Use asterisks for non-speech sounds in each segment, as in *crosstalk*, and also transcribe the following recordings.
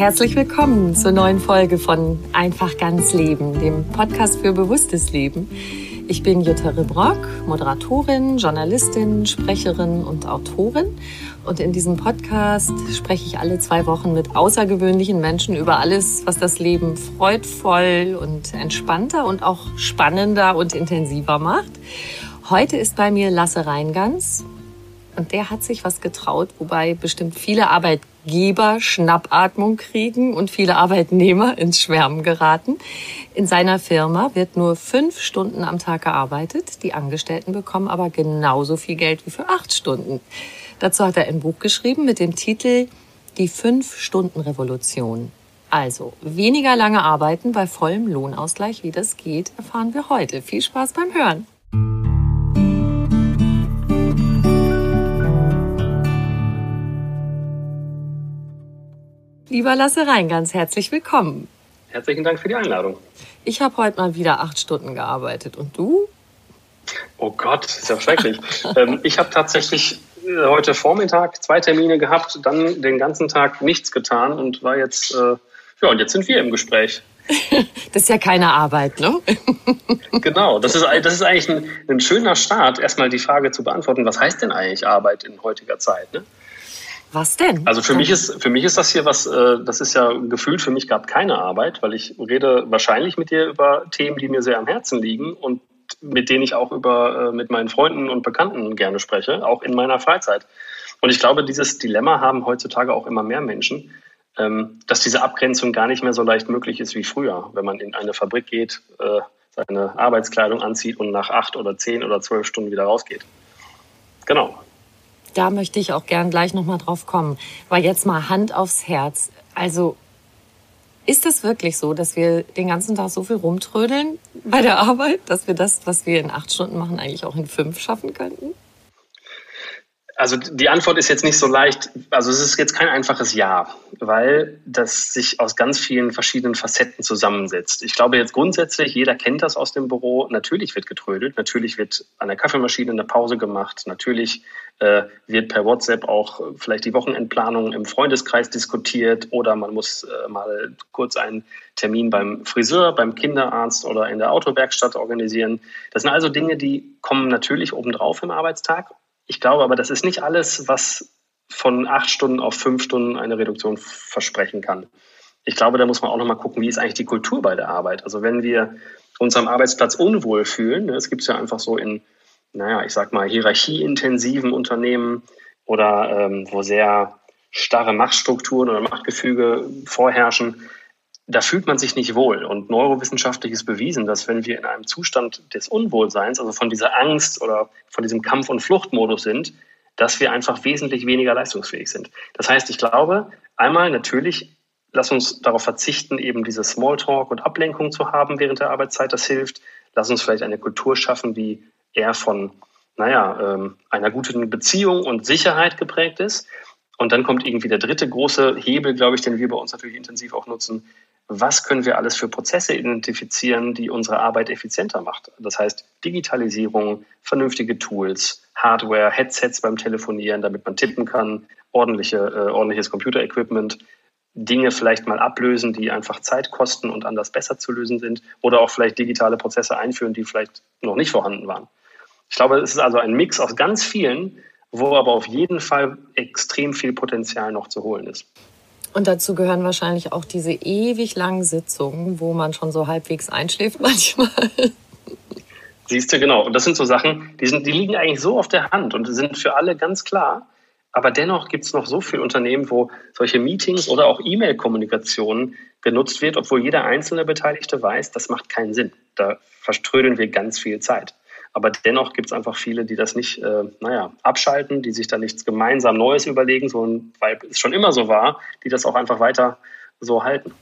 Herzlich willkommen zur neuen Folge von Einfach ganz Leben, dem Podcast für bewusstes Leben. Ich bin Jutta Rebrock, Moderatorin, Journalistin, Sprecherin und Autorin. Und in diesem Podcast spreche ich alle zwei Wochen mit außergewöhnlichen Menschen über alles, was das Leben freudvoll und entspannter und auch spannender und intensiver macht. Heute ist bei mir Lasse Reingans und der hat sich was getraut, wobei bestimmt viele Arbeitgeber Schnappatmung kriegen und viele Arbeitnehmer ins Schwärmen geraten. In seiner Firma wird nur fünf Stunden am Tag gearbeitet. Die Angestellten bekommen aber genauso viel Geld wie für acht Stunden. Dazu hat er ein Buch geschrieben mit dem Titel Die Fünf-Stunden-Revolution. Also, weniger lange arbeiten bei vollem Lohnausgleich, wie das geht, erfahren wir heute. Viel Spaß beim Hören. Lieber Lasse Rein, ganz herzlich willkommen. Herzlichen Dank für die Einladung. Ich habe heute mal wieder acht Stunden gearbeitet. Und du? Oh Gott, ist ja schrecklich. *laughs* ähm, ich habe tatsächlich äh, heute Vormittag zwei Termine gehabt, dann den ganzen Tag nichts getan und war jetzt, äh, ja, und jetzt sind wir im Gespräch. *laughs* das ist ja keine Arbeit, ne? *laughs* genau, das ist, das ist eigentlich ein, ein, schöner Start, erstmal die Frage zu beantworten, was heißt denn eigentlich Arbeit in heutiger Zeit? Ne? Was denn? Also für mich ist für mich ist das hier was, äh, das ist ja gefühlt für mich gab keine Arbeit, weil ich rede wahrscheinlich mit dir über Themen, die mir sehr am Herzen liegen und mit denen ich auch über äh, mit meinen Freunden und Bekannten gerne spreche, auch in meiner Freizeit. Und ich glaube, dieses Dilemma haben heutzutage auch immer mehr Menschen, ähm, dass diese Abgrenzung gar nicht mehr so leicht möglich ist wie früher, wenn man in eine Fabrik geht, äh, seine Arbeitskleidung anzieht und nach acht oder zehn oder zwölf Stunden wieder rausgeht. Genau da möchte ich auch gern gleich nochmal drauf kommen. Weil jetzt mal Hand aufs Herz. Also ist es wirklich so, dass wir den ganzen Tag so viel rumtrödeln bei der Arbeit, dass wir das, was wir in acht Stunden machen, eigentlich auch in fünf schaffen könnten? Also die Antwort ist jetzt nicht so leicht. Also es ist jetzt kein einfaches Ja, weil das sich aus ganz vielen verschiedenen Facetten zusammensetzt. Ich glaube jetzt grundsätzlich, jeder kennt das aus dem Büro. Natürlich wird getrödelt, natürlich wird an der Kaffeemaschine eine Pause gemacht, natürlich äh, wird per WhatsApp auch vielleicht die Wochenendplanung im Freundeskreis diskutiert oder man muss äh, mal kurz einen Termin beim Friseur, beim Kinderarzt oder in der Autowerkstatt organisieren. Das sind also Dinge, die kommen natürlich obendrauf im Arbeitstag ich glaube aber, das ist nicht alles, was von acht Stunden auf fünf Stunden eine Reduktion versprechen kann. Ich glaube, da muss man auch nochmal gucken, wie ist eigentlich die Kultur bei der Arbeit. Also wenn wir uns am Arbeitsplatz unwohl fühlen, ne, es gibt es ja einfach so in, naja, ich sag mal, hierarchieintensiven Unternehmen oder ähm, wo sehr starre Machtstrukturen oder Machtgefüge vorherrschen, da fühlt man sich nicht wohl. Und neurowissenschaftlich ist bewiesen, dass wenn wir in einem Zustand des Unwohlseins, also von dieser Angst oder von diesem Kampf- und Fluchtmodus sind, dass wir einfach wesentlich weniger leistungsfähig sind. Das heißt, ich glaube, einmal natürlich, lass uns darauf verzichten, eben diese Smalltalk und Ablenkung zu haben während der Arbeitszeit, das hilft. Lass uns vielleicht eine Kultur schaffen, die eher von naja, ähm, einer guten Beziehung und Sicherheit geprägt ist. Und dann kommt irgendwie der dritte große Hebel, glaube ich, den wir bei uns natürlich intensiv auch nutzen. Was können wir alles für Prozesse identifizieren, die unsere Arbeit effizienter macht? Das heißt Digitalisierung, vernünftige Tools, Hardware, Headsets beim Telefonieren, damit man tippen kann, ordentliche, äh, ordentliches Computerequipment, Dinge vielleicht mal ablösen, die einfach Zeit kosten und anders besser zu lösen sind oder auch vielleicht digitale Prozesse einführen, die vielleicht noch nicht vorhanden waren. Ich glaube, es ist also ein Mix aus ganz vielen, wo aber auf jeden Fall extrem viel Potenzial noch zu holen ist. Und dazu gehören wahrscheinlich auch diese ewig langen Sitzungen, wo man schon so halbwegs einschläft *laughs* manchmal. Siehst du, genau. Und das sind so Sachen, die, sind, die liegen eigentlich so auf der Hand und sind für alle ganz klar. Aber dennoch gibt es noch so viele Unternehmen, wo solche Meetings oder auch E-Mail-Kommunikation genutzt wird, obwohl jeder einzelne Beteiligte weiß, das macht keinen Sinn. Da verströdeln wir ganz viel Zeit. Aber dennoch gibt es einfach viele, die das nicht, äh, naja, abschalten, die sich da nichts gemeinsam Neues überlegen, sondern weil es schon immer so war, die das auch einfach weiter so halten.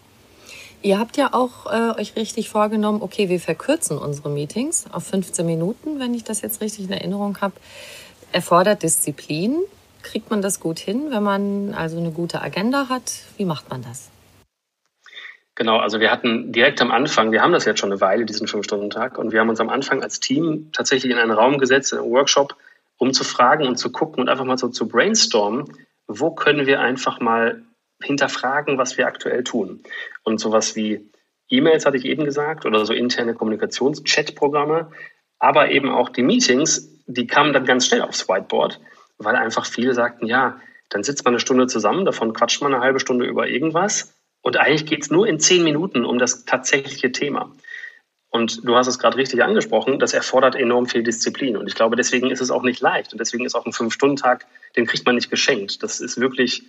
Ihr habt ja auch äh, euch richtig vorgenommen, okay, wir verkürzen unsere Meetings auf 15 Minuten, wenn ich das jetzt richtig in Erinnerung habe. Erfordert Disziplin. Kriegt man das gut hin, wenn man also eine gute Agenda hat? Wie macht man das? Genau, also wir hatten direkt am Anfang, wir haben das jetzt schon eine Weile, diesen Fünf-Stunden-Tag, und wir haben uns am Anfang als Team tatsächlich in einen Raum gesetzt, in einen Workshop, um zu fragen und zu gucken und einfach mal so zu brainstormen, wo können wir einfach mal hinterfragen, was wir aktuell tun. Und sowas wie E-Mails hatte ich eben gesagt oder so interne Kommunikations-Chat-Programme, aber eben auch die Meetings, die kamen dann ganz schnell aufs Whiteboard, weil einfach viele sagten, ja, dann sitzt man eine Stunde zusammen, davon quatscht man eine halbe Stunde über irgendwas und eigentlich geht es nur in zehn Minuten um das tatsächliche Thema. Und du hast es gerade richtig angesprochen, das erfordert enorm viel Disziplin. Und ich glaube, deswegen ist es auch nicht leicht. Und deswegen ist auch ein Fünf-Stunden-Tag, den kriegt man nicht geschenkt. Das ist wirklich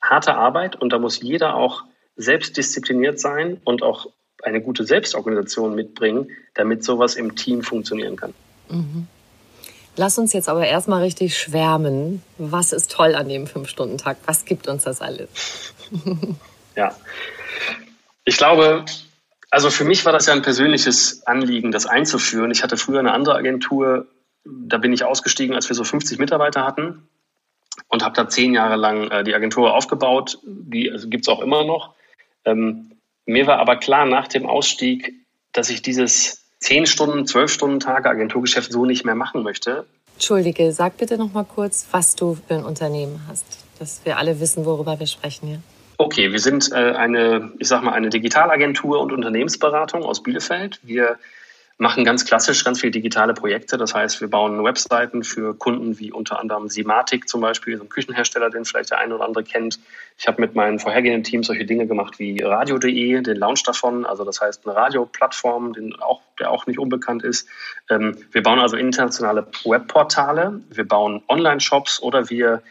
harte Arbeit und da muss jeder auch selbst diszipliniert sein und auch eine gute Selbstorganisation mitbringen, damit sowas im Team funktionieren kann. Mhm. Lass uns jetzt aber erstmal richtig schwärmen. Was ist toll an dem Fünf-Stunden-Tag? Was gibt uns das alles? *laughs* Ja. Ich glaube, also für mich war das ja ein persönliches Anliegen, das einzuführen. Ich hatte früher eine andere Agentur, da bin ich ausgestiegen, als wir so 50 Mitarbeiter hatten und habe da zehn Jahre lang äh, die Agentur aufgebaut. Die also gibt es auch immer noch. Ähm, mir war aber klar nach dem Ausstieg, dass ich dieses zehn Stunden, zwölf Stunden Tage Agenturgeschäft so nicht mehr machen möchte. Entschuldige, sag bitte noch mal kurz, was du für ein Unternehmen hast, dass wir alle wissen, worüber wir sprechen hier. Okay, wir sind äh, eine, ich sag mal, eine Digitalagentur und Unternehmensberatung aus Bielefeld. Wir machen ganz klassisch ganz viele digitale Projekte. Das heißt, wir bauen Webseiten für Kunden wie unter anderem Simatic zum Beispiel, so ein Küchenhersteller, den vielleicht der eine oder andere kennt. Ich habe mit meinen vorhergehenden Teams solche Dinge gemacht wie Radio.de, den Launch davon, also das heißt eine Radioplattform, den auch, der auch nicht unbekannt ist. Ähm, wir bauen also internationale Webportale, wir bauen Online-Shops oder wir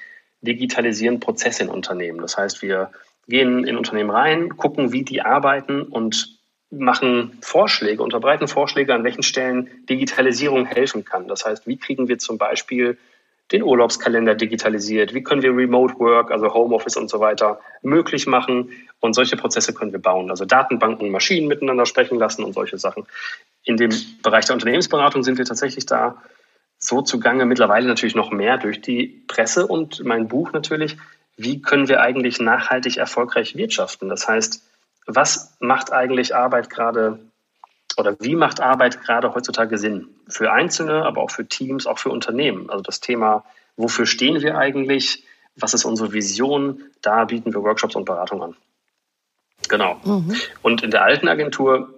digitalisieren Prozesse in Unternehmen. Das heißt, wir gehen in Unternehmen rein, gucken, wie die arbeiten und machen Vorschläge, unterbreiten Vorschläge, an welchen Stellen Digitalisierung helfen kann. Das heißt, wie kriegen wir zum Beispiel den Urlaubskalender digitalisiert? Wie können wir Remote Work, also Homeoffice und so weiter, möglich machen? Und solche Prozesse können wir bauen. Also Datenbanken, Maschinen miteinander sprechen lassen und solche Sachen. In dem Bereich der Unternehmensberatung sind wir tatsächlich da so zugange, mittlerweile natürlich noch mehr durch die Presse und mein Buch natürlich. Wie können wir eigentlich nachhaltig erfolgreich wirtschaften? Das heißt, was macht eigentlich Arbeit gerade oder wie macht Arbeit gerade heutzutage Sinn? Für Einzelne, aber auch für Teams, auch für Unternehmen. Also das Thema, wofür stehen wir eigentlich? Was ist unsere Vision? Da bieten wir Workshops und Beratung an. Genau. Mhm. Und in der alten Agentur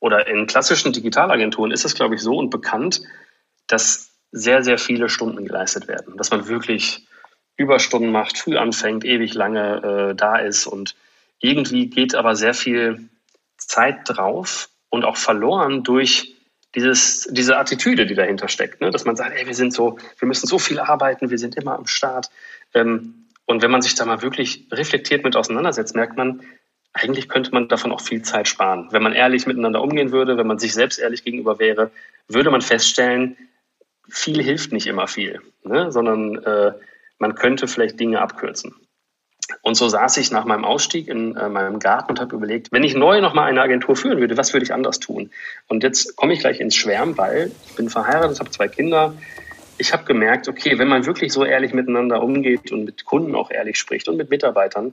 oder in klassischen Digitalagenturen ist es, glaube ich, so und bekannt, dass sehr, sehr viele Stunden geleistet werden. Dass man wirklich Überstunden macht, früh anfängt, ewig lange äh, da ist und irgendwie geht aber sehr viel Zeit drauf und auch verloren durch dieses, diese Attitüde, die dahinter steckt, ne? dass man sagt, ey, wir sind so, wir müssen so viel arbeiten, wir sind immer am Start. Ähm, und wenn man sich da mal wirklich reflektiert mit auseinandersetzt, merkt man, eigentlich könnte man davon auch viel Zeit sparen. Wenn man ehrlich miteinander umgehen würde, wenn man sich selbst ehrlich gegenüber wäre, würde man feststellen, viel hilft nicht immer viel, ne? sondern äh, man könnte vielleicht Dinge abkürzen. Und so saß ich nach meinem Ausstieg in äh, meinem Garten und habe überlegt, wenn ich neu nochmal eine Agentur führen würde, was würde ich anders tun? Und jetzt komme ich gleich ins Schwärmen, weil ich bin verheiratet, habe zwei Kinder. ich habe gemerkt, okay, wenn man wirklich so ehrlich miteinander umgeht und mit Kunden auch ehrlich spricht und mit Mitarbeitern,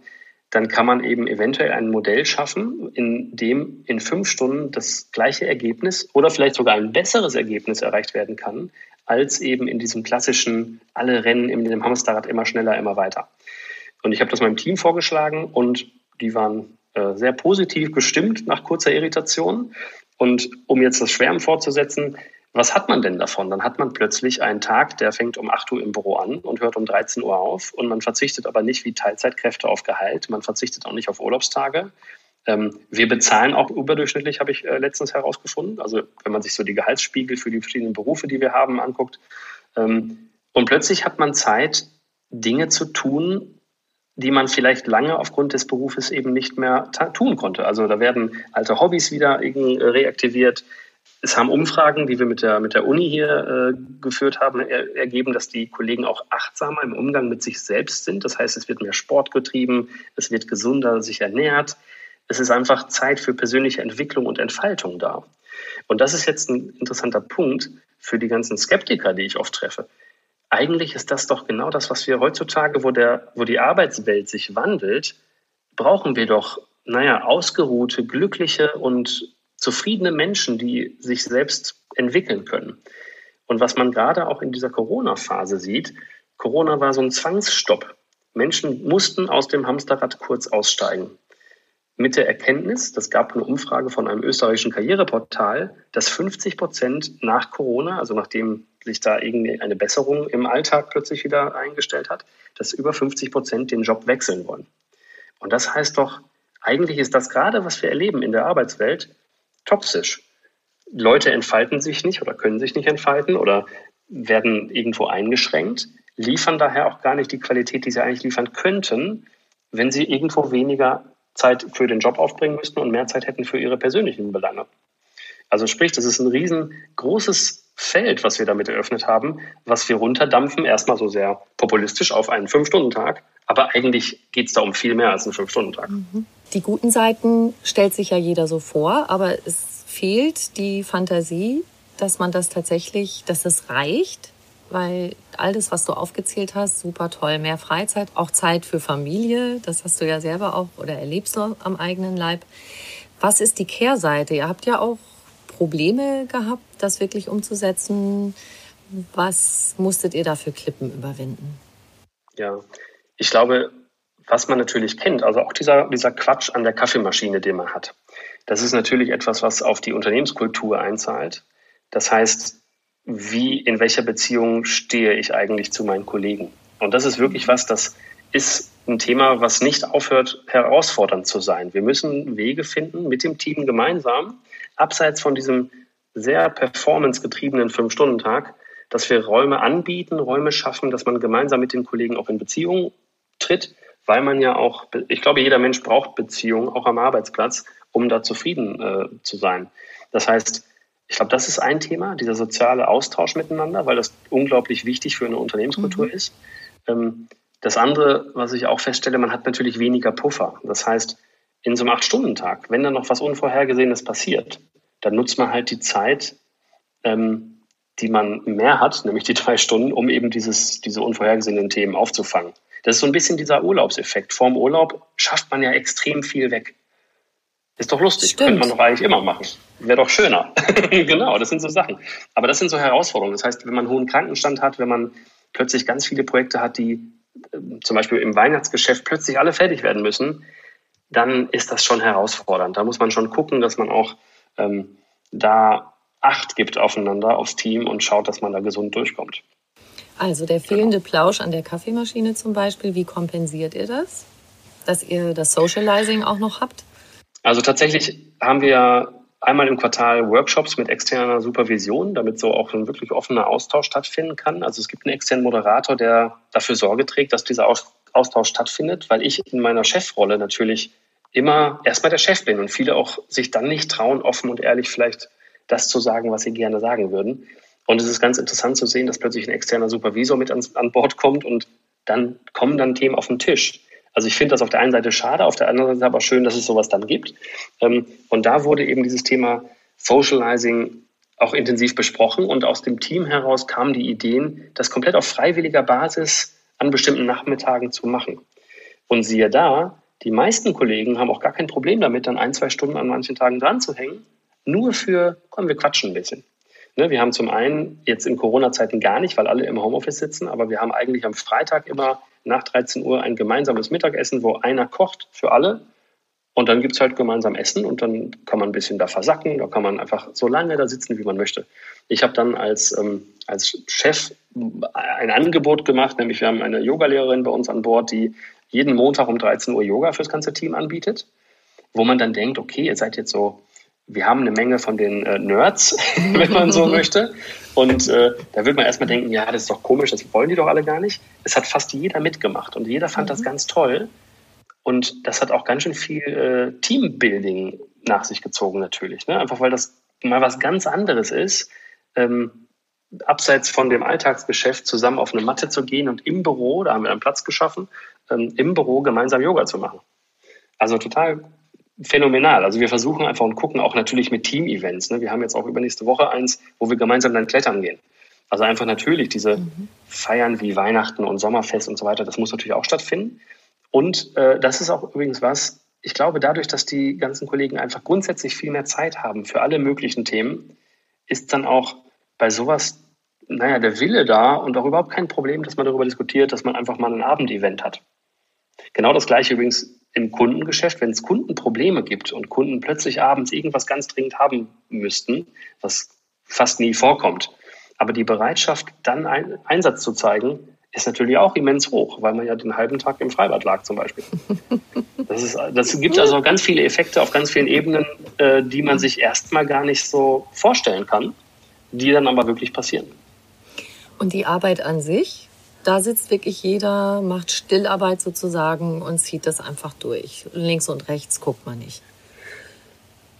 dann kann man eben eventuell ein Modell schaffen, in dem in fünf Stunden das gleiche Ergebnis oder vielleicht sogar ein besseres Ergebnis erreicht werden kann, als eben in diesem klassischen, alle rennen in dem Hamsterrad immer schneller, immer weiter. Und ich habe das meinem Team vorgeschlagen und die waren äh, sehr positiv gestimmt nach kurzer Irritation. Und um jetzt das Schwärmen fortzusetzen, was hat man denn davon? Dann hat man plötzlich einen Tag, der fängt um 8 Uhr im Büro an und hört um 13 Uhr auf und man verzichtet aber nicht wie Teilzeitkräfte auf Gehalt, man verzichtet auch nicht auf Urlaubstage. Ähm, wir bezahlen auch überdurchschnittlich, habe ich äh, letztens herausgefunden. Also wenn man sich so die Gehaltsspiegel für die verschiedenen Berufe, die wir haben, anguckt. Ähm, und plötzlich hat man Zeit, Dinge zu tun, die man vielleicht lange aufgrund des Berufes eben nicht mehr tun konnte. Also da werden alte Hobbys wieder reaktiviert. Es haben Umfragen, die wir mit der, mit der Uni hier äh, geführt haben, er, ergeben, dass die Kollegen auch achtsamer im Umgang mit sich selbst sind. Das heißt, es wird mehr Sport getrieben, es wird gesunder sich ernährt. Es ist einfach Zeit für persönliche Entwicklung und Entfaltung da. Und das ist jetzt ein interessanter Punkt für die ganzen Skeptiker, die ich oft treffe. Eigentlich ist das doch genau das, was wir heutzutage, wo, der, wo die Arbeitswelt sich wandelt, brauchen wir doch, naja, ausgeruhte, glückliche und zufriedene Menschen, die sich selbst entwickeln können. Und was man gerade auch in dieser Corona-Phase sieht, Corona war so ein Zwangsstopp. Menschen mussten aus dem Hamsterrad kurz aussteigen. Mit der Erkenntnis, das gab eine Umfrage von einem österreichischen Karriereportal, dass 50 Prozent nach Corona, also nachdem sich da irgendwie eine Besserung im Alltag plötzlich wieder eingestellt hat, dass über 50 Prozent den Job wechseln wollen. Und das heißt doch, eigentlich ist das gerade, was wir erleben in der Arbeitswelt, toxisch. Leute entfalten sich nicht oder können sich nicht entfalten oder werden irgendwo eingeschränkt, liefern daher auch gar nicht die Qualität, die sie eigentlich liefern könnten, wenn sie irgendwo weniger Zeit für den Job aufbringen müssten und mehr Zeit hätten für ihre persönlichen Belange. Also sprich, das ist ein riesengroßes Feld, was wir damit eröffnet haben, was wir runterdampfen, erstmal so sehr populistisch auf einen Fünf-Stunden-Tag, aber eigentlich geht es da um viel mehr als einen Fünf-Stunden-Tag. Mhm. Die guten Seiten stellt sich ja jeder so vor, aber es fehlt die Fantasie, dass man das tatsächlich, dass es reicht, weil all das, was du aufgezählt hast, super toll. Mehr Freizeit, auch Zeit für Familie, das hast du ja selber auch oder erlebst du am eigenen Leib. Was ist die Kehrseite? Ihr habt ja auch Probleme gehabt, das wirklich umzusetzen. Was musstet ihr da für Klippen überwinden? Ja, ich glaube, was man natürlich kennt, also auch dieser, dieser Quatsch an der Kaffeemaschine, den man hat, das ist natürlich etwas, was auf die Unternehmenskultur einzahlt. Das heißt, wie, in welcher Beziehung stehe ich eigentlich zu meinen Kollegen? Und das ist wirklich was, das ist ein Thema, was nicht aufhört, herausfordernd zu sein. Wir müssen Wege finden, mit dem Team gemeinsam, abseits von diesem sehr performancegetriebenen Fünf-Stunden-Tag, dass wir Räume anbieten, Räume schaffen, dass man gemeinsam mit den Kollegen auch in Beziehung tritt, weil man ja auch, ich glaube, jeder Mensch braucht Beziehung, auch am Arbeitsplatz, um da zufrieden äh, zu sein. Das heißt, ich glaube, das ist ein Thema, dieser soziale Austausch miteinander, weil das unglaublich wichtig für eine Unternehmenskultur mhm. ist. Ähm, das andere, was ich auch feststelle, man hat natürlich weniger Puffer. Das heißt, in so einem Acht-Stunden-Tag, wenn dann noch was Unvorhergesehenes passiert, dann nutzt man halt die Zeit, ähm, die man mehr hat, nämlich die drei Stunden, um eben dieses, diese unvorhergesehenen Themen aufzufangen. Das ist so ein bisschen dieser Urlaubseffekt. Vorm Urlaub schafft man ja extrem viel weg. Ist doch lustig, Stimmt. könnte man doch eigentlich immer machen. Wäre doch schöner. *laughs* genau, das sind so Sachen. Aber das sind so Herausforderungen. Das heißt, wenn man einen hohen Krankenstand hat, wenn man plötzlich ganz viele Projekte hat, die äh, zum Beispiel im Weihnachtsgeschäft plötzlich alle fertig werden müssen, dann ist das schon herausfordernd. Da muss man schon gucken, dass man auch ähm, da Acht gibt aufeinander, aufs Team und schaut, dass man da gesund durchkommt. Also der fehlende Plausch an der Kaffeemaschine zum Beispiel, wie kompensiert ihr das? Dass ihr das Socializing auch noch habt? Also tatsächlich haben wir einmal im Quartal Workshops mit externer Supervision, damit so auch ein wirklich offener Austausch stattfinden kann. Also es gibt einen externen Moderator, der dafür Sorge trägt, dass dieser Austausch stattfindet, weil ich in meiner Chefrolle natürlich immer erstmal der Chef bin und viele auch sich dann nicht trauen, offen und ehrlich vielleicht das zu sagen, was sie gerne sagen würden. Und es ist ganz interessant zu sehen, dass plötzlich ein externer Supervisor mit ans, an Bord kommt und dann kommen dann Themen auf den Tisch. Also ich finde das auf der einen Seite schade, auf der anderen Seite aber schön, dass es sowas dann gibt. Ähm, und da wurde eben dieses Thema Socializing auch intensiv besprochen und aus dem Team heraus kamen die Ideen, das komplett auf freiwilliger Basis an bestimmten Nachmittagen zu machen. Und siehe da, die meisten Kollegen haben auch gar kein Problem damit, dann ein, zwei Stunden an manchen Tagen dran zu hängen, nur für, komm, wir quatschen ein bisschen. Ne, wir haben zum einen jetzt in Corona-Zeiten gar nicht, weil alle im Homeoffice sitzen, aber wir haben eigentlich am Freitag immer nach 13 Uhr ein gemeinsames Mittagessen, wo einer kocht für alle und dann gibt es halt gemeinsam Essen und dann kann man ein bisschen da versacken, da kann man einfach so lange da sitzen, wie man möchte. Ich habe dann als, ähm, als Chef ein Angebot gemacht, nämlich wir haben eine Yogalehrerin bei uns an Bord, die jeden Montag um 13 Uhr Yoga fürs ganze Team anbietet, wo man dann denkt, okay, ihr seid jetzt so, wir haben eine Menge von den äh, Nerds, *laughs* wenn man so *laughs* möchte. Und äh, da wird man erstmal denken, ja, das ist doch komisch, das wollen die doch alle gar nicht. Es hat fast jeder mitgemacht und jeder fand mhm. das ganz toll. Und das hat auch ganz schön viel äh, Teambuilding nach sich gezogen natürlich. Ne? Einfach weil das mal was ganz anderes ist, ähm, abseits von dem Alltagsgeschäft zusammen auf eine Matte zu gehen und im Büro, da haben wir einen Platz geschaffen, ähm, im Büro gemeinsam Yoga zu machen. Also total phänomenal. Also wir versuchen einfach und gucken auch natürlich mit Team-Events. Ne? Wir haben jetzt auch übernächste Woche eins, wo wir gemeinsam dann klettern gehen. Also einfach natürlich diese mhm. Feiern wie Weihnachten und Sommerfest und so weiter, das muss natürlich auch stattfinden. Und äh, das ist auch übrigens was, ich glaube, dadurch, dass die ganzen Kollegen einfach grundsätzlich viel mehr Zeit haben für alle möglichen Themen, ist dann auch bei sowas, naja, der Wille da und auch überhaupt kein Problem, dass man darüber diskutiert, dass man einfach mal ein Abendevent hat. Genau das gleiche übrigens im Kundengeschäft, wenn es Kundenprobleme gibt und Kunden plötzlich abends irgendwas ganz dringend haben müssten, was fast nie vorkommt. Aber die Bereitschaft, dann ein, Einsatz zu zeigen, ist natürlich auch immens hoch, weil man ja den halben Tag im Freibad lag zum Beispiel. *laughs* Das, ist, das gibt also ganz viele Effekte auf ganz vielen Ebenen, äh, die man sich erstmal gar nicht so vorstellen kann, die dann aber wirklich passieren. Und die Arbeit an sich, da sitzt wirklich jeder, macht Stillarbeit sozusagen und zieht das einfach durch. Links und rechts guckt man nicht.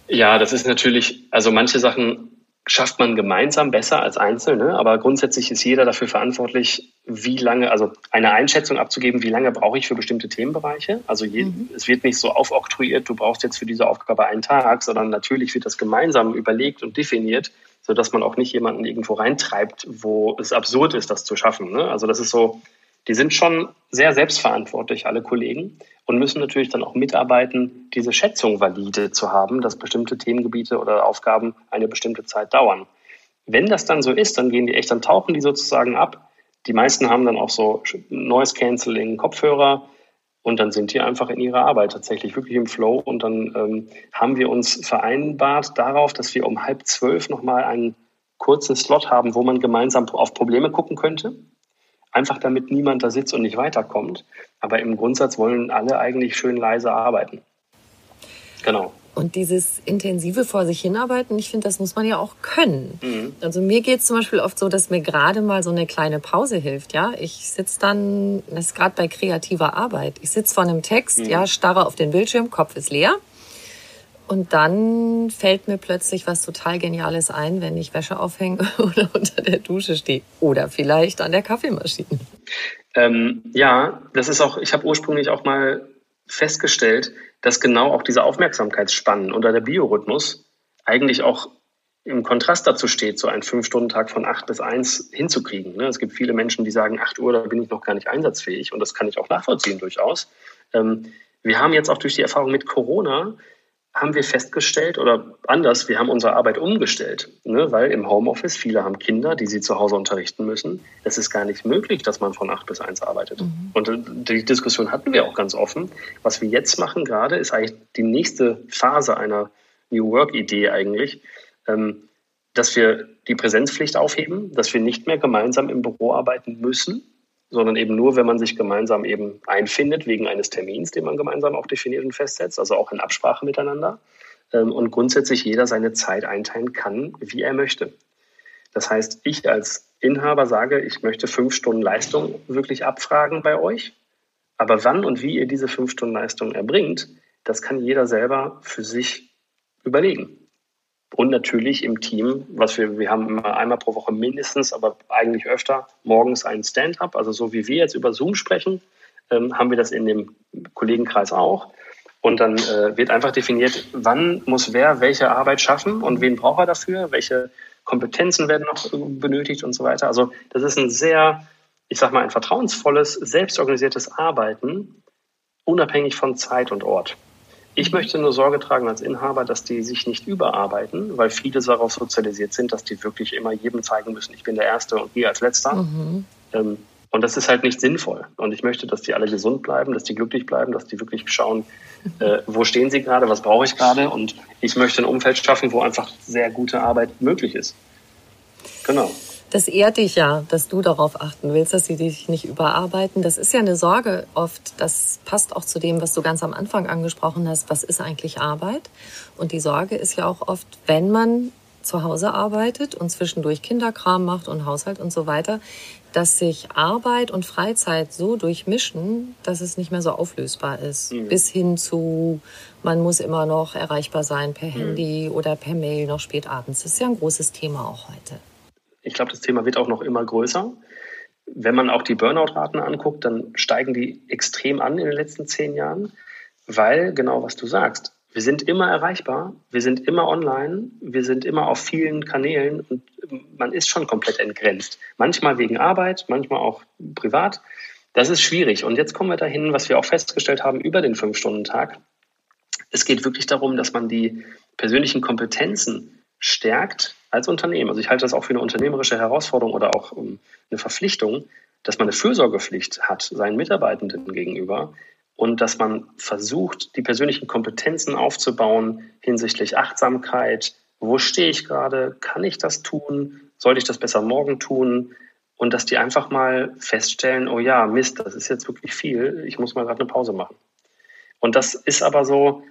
Ja, das ist natürlich, also manche Sachen schafft man gemeinsam besser als einzeln. Ne? Aber grundsätzlich ist jeder dafür verantwortlich, wie lange, also eine Einschätzung abzugeben, wie lange brauche ich für bestimmte Themenbereiche. Also je, mhm. es wird nicht so aufoktroyiert, du brauchst jetzt für diese Aufgabe einen Tag, sondern natürlich wird das gemeinsam überlegt und definiert, sodass man auch nicht jemanden irgendwo reintreibt, wo es absurd ist, das zu schaffen. Ne? Also das ist so, die sind schon sehr selbstverantwortlich, alle Kollegen, und müssen natürlich dann auch mitarbeiten, diese Schätzung valide zu haben, dass bestimmte Themengebiete oder Aufgaben eine bestimmte Zeit dauern. Wenn das dann so ist, dann gehen die echt, dann tauchen die sozusagen ab. Die meisten haben dann auch so Noise Canceling, Kopfhörer und dann sind die einfach in ihrer Arbeit tatsächlich wirklich im Flow und dann ähm, haben wir uns vereinbart darauf, dass wir um halb zwölf nochmal einen kurzen Slot haben, wo man gemeinsam auf Probleme gucken könnte einfach damit niemand da sitzt und nicht weiterkommt. Aber im Grundsatz wollen alle eigentlich schön leise arbeiten. Genau. Und dieses intensive vor sich hinarbeiten, ich finde, das muss man ja auch können. Mhm. Also mir geht es zum Beispiel oft so, dass mir gerade mal so eine kleine Pause hilft. Ja, ich sitze dann, das ist gerade bei kreativer Arbeit. Ich sitze vor einem Text, mhm. ja, starre auf den Bildschirm, Kopf ist leer. Und dann fällt mir plötzlich was total Geniales ein, wenn ich Wäsche aufhänge *laughs* oder unter der Dusche stehe. Oder vielleicht an der Kaffeemaschine. Ähm, ja, das ist auch, ich habe ursprünglich auch mal festgestellt, dass genau auch diese Aufmerksamkeitsspannen unter der Biorhythmus eigentlich auch im Kontrast dazu steht, so einen Fünf-Stunden-Tag von acht bis eins hinzukriegen. Ne? Es gibt viele Menschen, die sagen, acht Uhr, da bin ich noch gar nicht einsatzfähig und das kann ich auch nachvollziehen durchaus. Ähm, wir haben jetzt auch durch die Erfahrung mit Corona haben wir festgestellt oder anders, wir haben unsere Arbeit umgestellt, ne? weil im Homeoffice viele haben Kinder, die sie zu Hause unterrichten müssen. Es ist gar nicht möglich, dass man von acht bis eins arbeitet. Mhm. Und äh, die Diskussion hatten wir auch ganz offen. Was wir jetzt machen gerade, ist eigentlich die nächste Phase einer New Work-Idee eigentlich, ähm, dass wir die Präsenzpflicht aufheben, dass wir nicht mehr gemeinsam im Büro arbeiten müssen, sondern eben nur, wenn man sich gemeinsam eben einfindet, wegen eines Termins, den man gemeinsam auch definiert und festsetzt, also auch in Absprache miteinander. Ähm, und grundsätzlich jeder seine Zeit einteilen kann, wie er möchte. Das heißt, ich als Inhaber sage, ich möchte fünf Stunden Leistung wirklich abfragen bei euch. Aber wann und wie ihr diese fünf Stunden Leistung erbringt, das kann jeder selber für sich überlegen. Und natürlich im Team, was wir, wir haben einmal pro Woche mindestens, aber eigentlich öfter morgens ein Stand-up. Also so wie wir jetzt über Zoom sprechen, ähm, haben wir das in dem Kollegenkreis auch. Und dann äh, wird einfach definiert, wann muss wer welche Arbeit schaffen und wen braucht er dafür, welche Kompetenzen werden noch benötigt und so weiter. Also das ist ein sehr, ich sag mal, ein vertrauensvolles, selbstorganisiertes Arbeiten, unabhängig von Zeit und Ort. Ich möchte nur Sorge tragen als Inhaber, dass die sich nicht überarbeiten, weil viele darauf sozialisiert sind, dass die wirklich immer jedem zeigen müssen, ich bin der Erste und wir als Letzter. Mhm. Ähm, und das ist halt nicht sinnvoll. Und ich möchte, dass die alle gesund bleiben, dass die glücklich bleiben, dass die wirklich schauen, *laughs* äh, wo stehen sie gerade, was brauche ich gerade. Und ich möchte ein Umfeld schaffen, wo einfach sehr gute Arbeit möglich ist. Genau. Das ehrt dich ja, dass du darauf achten willst, dass sie dich nicht überarbeiten. Das ist ja eine Sorge oft. Das passt auch zu dem, was du ganz am Anfang angesprochen hast. Was ist eigentlich Arbeit? Und die Sorge ist ja auch oft, wenn man zu Hause arbeitet und zwischendurch Kinderkram macht und Haushalt und so weiter, dass sich Arbeit und Freizeit so durchmischen, dass es nicht mehr so auflösbar ist. Mhm. Bis hin zu, man muss immer noch erreichbar sein per mhm. Handy mhm. oder per Mail noch spät abends. Das ist ja ein großes Thema auch heute. Ich glaube, das Thema wird auch noch immer größer. Wenn man auch die Burnout-Raten anguckt, dann steigen die extrem an in den letzten zehn Jahren, weil genau was du sagst, wir sind immer erreichbar, wir sind immer online, wir sind immer auf vielen Kanälen und man ist schon komplett entgrenzt. Manchmal wegen Arbeit, manchmal auch privat. Das ist schwierig. Und jetzt kommen wir dahin, was wir auch festgestellt haben über den Fünf-Stunden-Tag. Es geht wirklich darum, dass man die persönlichen Kompetenzen stärkt als Unternehmen. Also ich halte das auch für eine unternehmerische Herausforderung oder auch eine Verpflichtung, dass man eine Fürsorgepflicht hat seinen Mitarbeitenden gegenüber, und dass man versucht, die persönlichen Kompetenzen aufzubauen hinsichtlich Achtsamkeit. Wo stehe ich gerade? Kann ich das tun? Sollte ich das besser morgen tun? Und dass die einfach mal feststellen, oh ja, Mist, das ist jetzt wirklich viel, ich muss mal gerade eine Pause machen. Und das ist aber so,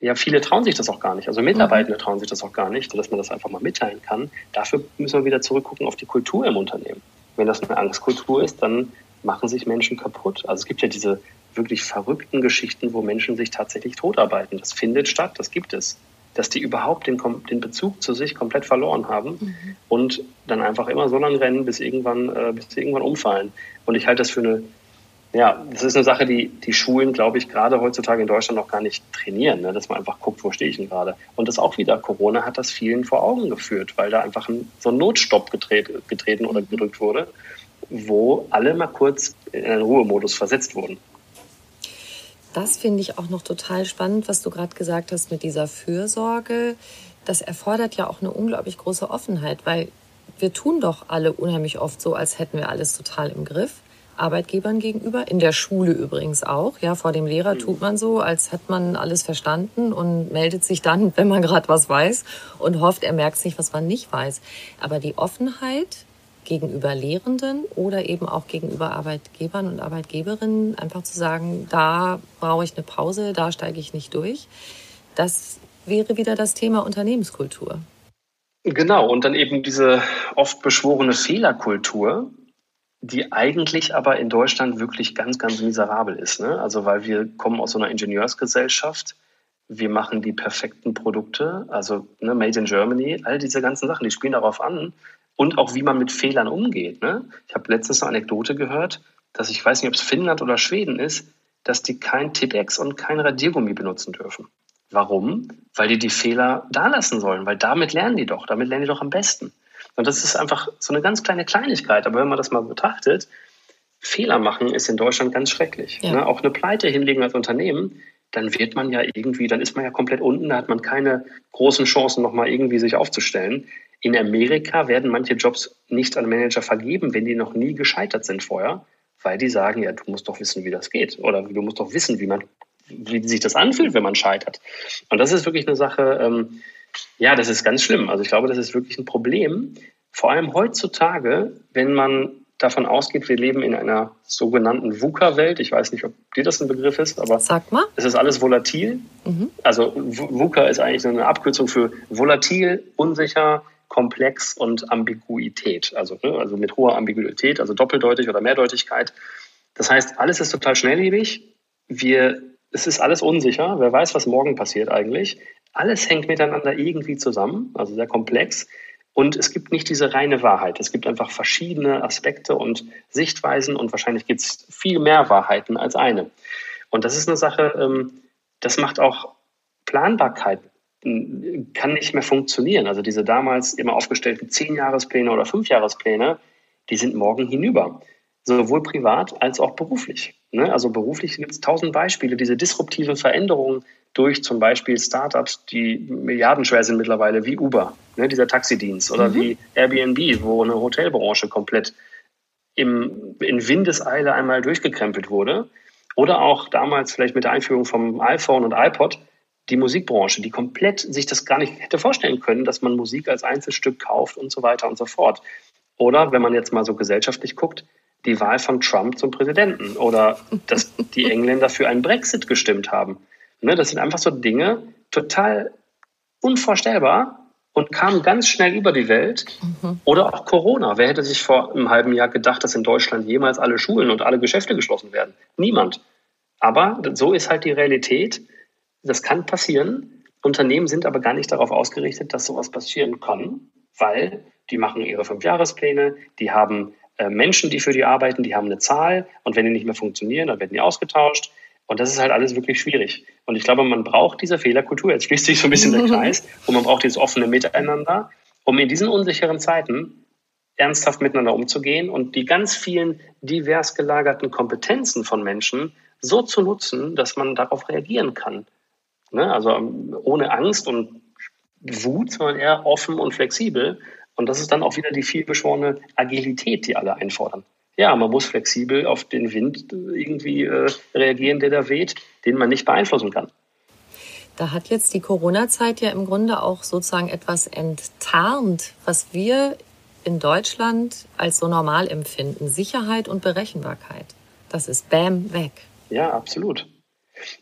ja, viele trauen sich das auch gar nicht. Also Mitarbeitende mhm. trauen sich das auch gar nicht, dass man das einfach mal mitteilen kann. Dafür müssen wir wieder zurückgucken auf die Kultur im Unternehmen. Wenn das eine Angstkultur ist, dann machen sich Menschen kaputt. Also es gibt ja diese wirklich verrückten Geschichten, wo Menschen sich tatsächlich totarbeiten. Das findet statt, das gibt es. Dass die überhaupt den, den Bezug zu sich komplett verloren haben mhm. und dann einfach immer so lange rennen, bis irgendwann, äh, bis sie irgendwann umfallen. Und ich halte das für eine, ja, das ist eine Sache, die die Schulen, glaube ich, gerade heutzutage in Deutschland noch gar nicht trainieren, ne? dass man einfach guckt, wo stehe ich denn gerade. Und das auch wieder, Corona hat das vielen vor Augen geführt, weil da einfach ein, so ein Notstopp gedreht, getreten oder mhm. gedrückt wurde, wo alle mal kurz in einen Ruhemodus versetzt wurden das finde ich auch noch total spannend, was du gerade gesagt hast mit dieser Fürsorge. Das erfordert ja auch eine unglaublich große Offenheit, weil wir tun doch alle unheimlich oft so, als hätten wir alles total im Griff. Arbeitgebern gegenüber, in der Schule übrigens auch. Ja, vor dem Lehrer tut man so, als hätte man alles verstanden und meldet sich dann, *laughs* wenn man gerade was weiß und hofft, er merkt sich, was man nicht weiß. Aber die Offenheit gegenüber Lehrenden oder eben auch gegenüber Arbeitgebern und Arbeitgeberinnen einfach zu sagen, da brauche ich eine Pause, da steige ich nicht durch. Das wäre wieder das Thema Unternehmenskultur. Genau, und dann eben diese oft beschworene Fehlerkultur, die eigentlich aber in Deutschland wirklich ganz, ganz miserabel ist. Ne? Also weil wir kommen aus so einer Ingenieursgesellschaft, wir machen die perfekten Produkte, also ne, Made in Germany, all diese ganzen Sachen, die spielen darauf an, und auch wie man mit Fehlern umgeht. Ne? Ich habe letztens eine Anekdote gehört, dass ich weiß nicht, ob es Finnland oder Schweden ist, dass die kein Tippex und kein Radiergummi benutzen dürfen. Warum? Weil die die Fehler da lassen sollen, weil damit lernen die doch, damit lernen die doch am besten. Und das ist einfach so eine ganz kleine Kleinigkeit, aber wenn man das mal betrachtet, Fehler machen ist in Deutschland ganz schrecklich. Ja. Ne? Auch eine Pleite hinlegen als Unternehmen, dann wird man ja irgendwie, dann ist man ja komplett unten, da hat man keine großen Chancen, nochmal irgendwie sich aufzustellen. In Amerika werden manche Jobs nicht an Manager vergeben, wenn die noch nie gescheitert sind vorher, weil die sagen, ja, du musst doch wissen, wie das geht. Oder du musst doch wissen, wie man, wie sich das anfühlt, wenn man scheitert. Und das ist wirklich eine Sache, ähm, ja, das ist ganz schlimm. Also ich glaube, das ist wirklich ein Problem. Vor allem heutzutage, wenn man davon ausgeht, wir leben in einer sogenannten VUCA-Welt. Ich weiß nicht, ob dir das ein Begriff ist, aber Sag mal. es ist alles volatil. Mhm. Also VUCA ist eigentlich eine Abkürzung für volatil, unsicher, Komplex und Ambiguität, also, ne, also mit hoher Ambiguität, also doppeldeutig oder Mehrdeutigkeit. Das heißt, alles ist total schnelllebig. Wir, es ist alles unsicher. Wer weiß, was morgen passiert eigentlich. Alles hängt miteinander irgendwie zusammen, also sehr komplex. Und es gibt nicht diese reine Wahrheit. Es gibt einfach verschiedene Aspekte und Sichtweisen und wahrscheinlich gibt es viel mehr Wahrheiten als eine. Und das ist eine Sache, ähm, das macht auch Planbarkeit kann nicht mehr funktionieren. Also diese damals immer aufgestellten Zehn-Jahrespläne oder Fünf-Jahrespläne, die sind morgen hinüber. Sowohl privat als auch beruflich. Ne? Also beruflich gibt es tausend Beispiele, diese disruptiven Veränderungen durch zum Beispiel Startups, die milliardenschwer sind mittlerweile, wie Uber, ne? dieser Taxidienst, oder mhm. wie Airbnb, wo eine Hotelbranche komplett im, in Windeseile einmal durchgekrempelt wurde. Oder auch damals vielleicht mit der Einführung vom iPhone und iPod, die Musikbranche, die komplett sich das gar nicht hätte vorstellen können, dass man Musik als Einzelstück kauft und so weiter und so fort. Oder wenn man jetzt mal so gesellschaftlich guckt, die Wahl von Trump zum Präsidenten oder dass *laughs* die Engländer für einen Brexit gestimmt haben. Ne, das sind einfach so Dinge, total unvorstellbar und kamen ganz schnell über die Welt. Mhm. Oder auch Corona. Wer hätte sich vor einem halben Jahr gedacht, dass in Deutschland jemals alle Schulen und alle Geschäfte geschlossen werden? Niemand. Aber so ist halt die Realität. Das kann passieren. Unternehmen sind aber gar nicht darauf ausgerichtet, dass sowas passieren kann, weil die machen ihre Fünfjahrespläne, die haben Menschen, die für die arbeiten, die haben eine Zahl und wenn die nicht mehr funktionieren, dann werden die ausgetauscht. Und das ist halt alles wirklich schwierig. Und ich glaube, man braucht diese Fehlerkultur. Jetzt schließt sich so ein bisschen der *laughs* Kreis und man braucht dieses offene Miteinander, um in diesen unsicheren Zeiten ernsthaft miteinander umzugehen und die ganz vielen divers gelagerten Kompetenzen von Menschen so zu nutzen, dass man darauf reagieren kann. Ne? Also ähm, ohne Angst und Wut, sondern eher offen und flexibel. Und das ist dann auch wieder die vielbeschworene Agilität, die alle einfordern. Ja, man muss flexibel auf den Wind irgendwie äh, reagieren, der da weht, den man nicht beeinflussen kann. Da hat jetzt die Corona-Zeit ja im Grunde auch sozusagen etwas enttarnt, was wir in Deutschland als so normal empfinden. Sicherheit und Berechenbarkeit. Das ist Bam weg. Ja, absolut.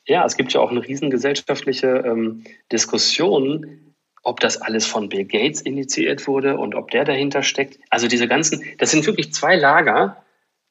Ja, es gibt ja auch eine riesengesellschaftliche ähm, Diskussion, ob das alles von Bill Gates initiiert wurde und ob der dahinter steckt. Also diese ganzen, das sind wirklich zwei Lager,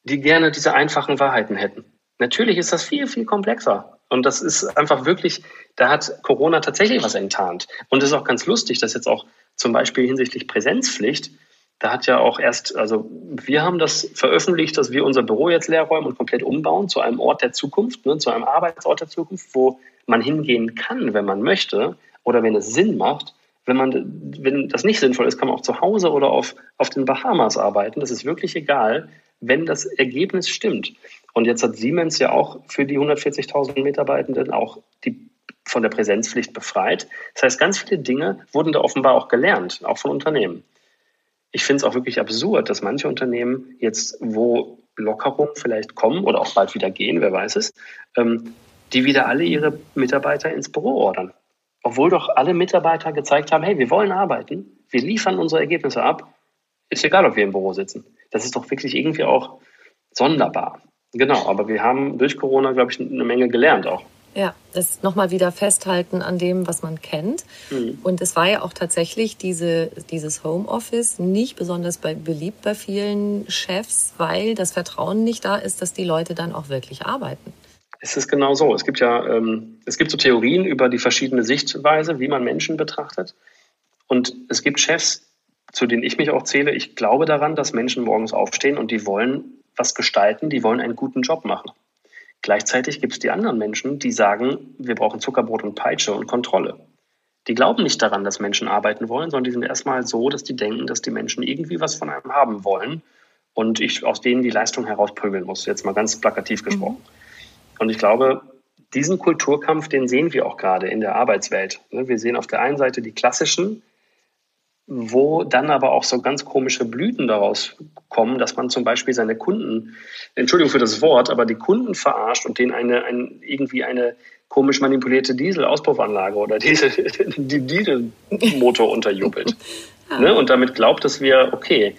die gerne diese einfachen Wahrheiten hätten. Natürlich ist das viel, viel komplexer. Und das ist einfach wirklich, da hat Corona tatsächlich was enttarnt. Und es ist auch ganz lustig, dass jetzt auch zum Beispiel hinsichtlich Präsenzpflicht, da hat ja auch erst, also wir haben das veröffentlicht, dass wir unser Büro jetzt leer räumen und komplett umbauen zu einem Ort der Zukunft, ne, zu einem Arbeitsort der Zukunft, wo man hingehen kann, wenn man möchte oder wenn es Sinn macht. Wenn, man, wenn das nicht sinnvoll ist, kann man auch zu Hause oder auf, auf den Bahamas arbeiten. Das ist wirklich egal, wenn das Ergebnis stimmt. Und jetzt hat Siemens ja auch für die 140.000 Mitarbeitenden auch die von der Präsenzpflicht befreit. Das heißt, ganz viele Dinge wurden da offenbar auch gelernt, auch von Unternehmen. Ich finde es auch wirklich absurd, dass manche Unternehmen jetzt, wo Lockerungen vielleicht kommen oder auch bald wieder gehen, wer weiß es, ähm, die wieder alle ihre Mitarbeiter ins Büro ordern obwohl doch alle Mitarbeiter gezeigt haben, hey, wir wollen arbeiten, wir liefern unsere Ergebnisse ab, ist egal, ob wir im Büro sitzen. Das ist doch wirklich irgendwie auch sonderbar. Genau, aber wir haben durch Corona, glaube ich, eine Menge gelernt auch. Ja, das nochmal wieder festhalten an dem, was man kennt. Mhm. Und es war ja auch tatsächlich diese, dieses Homeoffice nicht besonders bei, beliebt bei vielen Chefs, weil das Vertrauen nicht da ist, dass die Leute dann auch wirklich arbeiten. Es ist genau so. Es gibt ja, ähm, es gibt so Theorien über die verschiedene Sichtweise, wie man Menschen betrachtet. Und es gibt Chefs, zu denen ich mich auch zähle. Ich glaube daran, dass Menschen morgens aufstehen und die wollen was gestalten, die wollen einen guten Job machen. Gleichzeitig gibt es die anderen Menschen, die sagen, wir brauchen Zuckerbrot und Peitsche und Kontrolle. Die glauben nicht daran, dass Menschen arbeiten wollen, sondern die sind erstmal so, dass die denken, dass die Menschen irgendwie was von einem haben wollen und ich aus denen die Leistung herausprügeln muss. Jetzt mal ganz plakativ gesprochen. Mhm. Und ich glaube, diesen Kulturkampf, den sehen wir auch gerade in der Arbeitswelt. Ne, wir sehen auf der einen Seite die klassischen, wo dann aber auch so ganz komische Blüten daraus kommen, dass man zum Beispiel seine Kunden, Entschuldigung für das Wort, aber die Kunden verarscht und denen eine, ein, irgendwie eine komisch manipulierte Dieselauspuffanlage oder Diesel, *laughs* die Dieselmotor unterjubelt. ja. *laughs* ne? Und damit glaubt, dass wir, okay,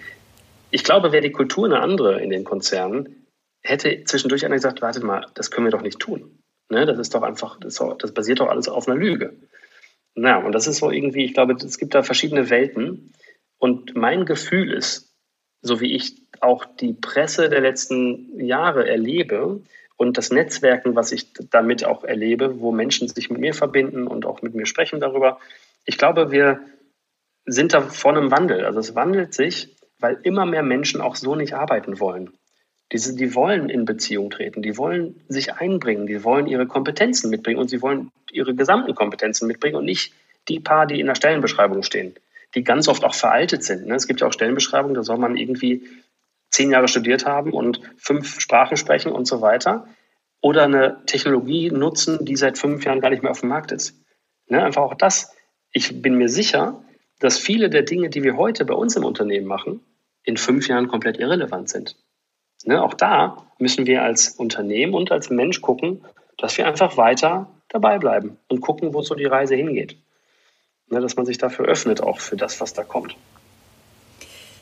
ich glaube, wäre die Kultur eine andere in den Konzernen, hätte zwischendurch einer gesagt, wartet mal, das können wir doch nicht tun. Ne, das ist doch einfach, das, das basiert doch alles auf einer Lüge. Na, und das ist so irgendwie, ich glaube, es gibt da verschiedene Welten. Und mein Gefühl ist, so wie ich auch die Presse der letzten Jahre erlebe und das Netzwerken, was ich damit auch erlebe, wo Menschen sich mit mir verbinden und auch mit mir sprechen darüber, ich glaube, wir sind da vor einem Wandel. Also es wandelt sich, weil immer mehr Menschen auch so nicht arbeiten wollen. Diese, die wollen in Beziehung treten, die wollen sich einbringen, die wollen ihre Kompetenzen mitbringen und sie wollen ihre gesamten Kompetenzen mitbringen und nicht die paar, die in der Stellenbeschreibung stehen, die ganz oft auch veraltet sind. Ne? Es gibt ja auch Stellenbeschreibungen, da soll man irgendwie zehn Jahre studiert haben und fünf Sprachen sprechen und so weiter. Oder eine Technologie nutzen, die seit fünf Jahren gar nicht mehr auf dem Markt ist. Ne? Einfach auch das. Ich bin mir sicher, dass viele der Dinge, die wir heute bei uns im Unternehmen machen, in fünf Jahren komplett irrelevant sind. Ne? Auch da müssen wir als Unternehmen und als Mensch gucken, dass wir einfach weiter dabei bleiben und gucken, wo so die Reise hingeht. Ne? Dass man sich dafür öffnet, auch für das, was da kommt.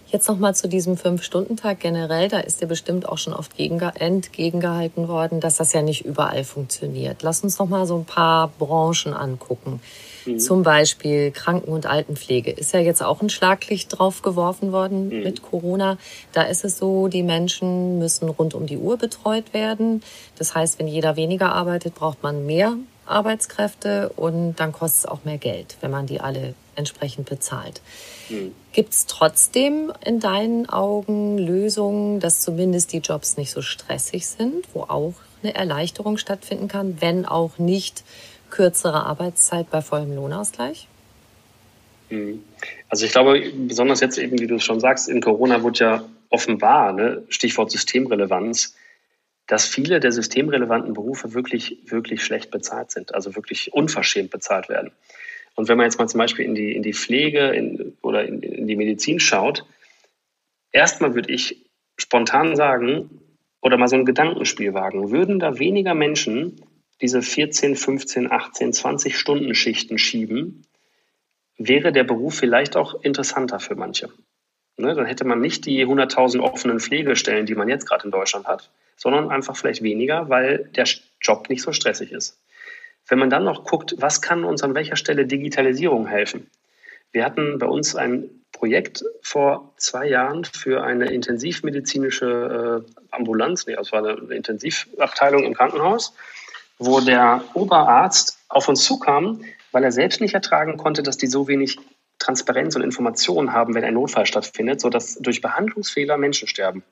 Jetzt nochmal zu diesem Fünf-Stunden-Tag generell. Da ist dir bestimmt auch schon oft entgegengehalten worden, dass das ja nicht überall funktioniert. Lass uns noch mal so ein paar Branchen angucken. Mhm. Zum Beispiel Kranken- und Altenpflege ist ja jetzt auch ein Schlaglicht drauf geworfen worden mhm. mit Corona. Da ist es so, die Menschen müssen rund um die Uhr betreut werden. Das heißt, wenn jeder weniger arbeitet, braucht man mehr Arbeitskräfte und dann kostet es auch mehr Geld, wenn man die alle entsprechend bezahlt. Mhm. Gibt es trotzdem in deinen Augen Lösungen, dass zumindest die Jobs nicht so stressig sind, wo auch eine Erleichterung stattfinden kann, wenn auch nicht kürzere Arbeitszeit bei vollem Lohnausgleich? Hm. Also ich glaube, besonders jetzt eben, wie du es schon sagst, in Corona wurde ja offenbar, ne, Stichwort Systemrelevanz, dass viele der systemrelevanten Berufe wirklich, wirklich schlecht bezahlt sind, also wirklich unverschämt bezahlt werden. Und wenn man jetzt mal zum Beispiel in die, in die Pflege in, oder in, in die Medizin schaut, erstmal würde ich spontan sagen, oder mal so ein Gedankenspiel wagen, würden da weniger Menschen diese 14, 15, 18, 20 Stunden Schichten schieben, wäre der Beruf vielleicht auch interessanter für manche. Ne, dann hätte man nicht die 100.000 offenen Pflegestellen, die man jetzt gerade in Deutschland hat, sondern einfach vielleicht weniger, weil der Job nicht so stressig ist. Wenn man dann noch guckt, was kann uns an welcher Stelle Digitalisierung helfen? Wir hatten bei uns ein Projekt vor zwei Jahren für eine intensivmedizinische äh, Ambulanz, nee, das war eine Intensivabteilung im Krankenhaus, wo der Oberarzt auf uns zukam, weil er selbst nicht ertragen konnte, dass die so wenig Transparenz und Informationen haben, wenn ein Notfall stattfindet, sodass durch Behandlungsfehler Menschen sterben.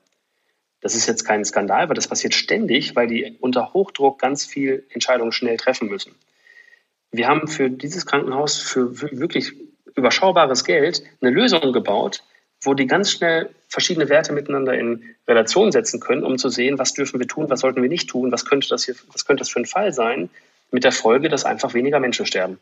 Das ist jetzt kein Skandal, weil das passiert ständig, weil die unter Hochdruck ganz viel Entscheidungen schnell treffen müssen. Wir haben für dieses Krankenhaus für wirklich überschaubares Geld eine Lösung gebaut, wo die ganz schnell verschiedene Werte miteinander in Relation setzen können, um zu sehen, was dürfen wir tun, was sollten wir nicht tun, was könnte das hier, was könnte das für ein Fall sein, mit der Folge, dass einfach weniger Menschen sterben.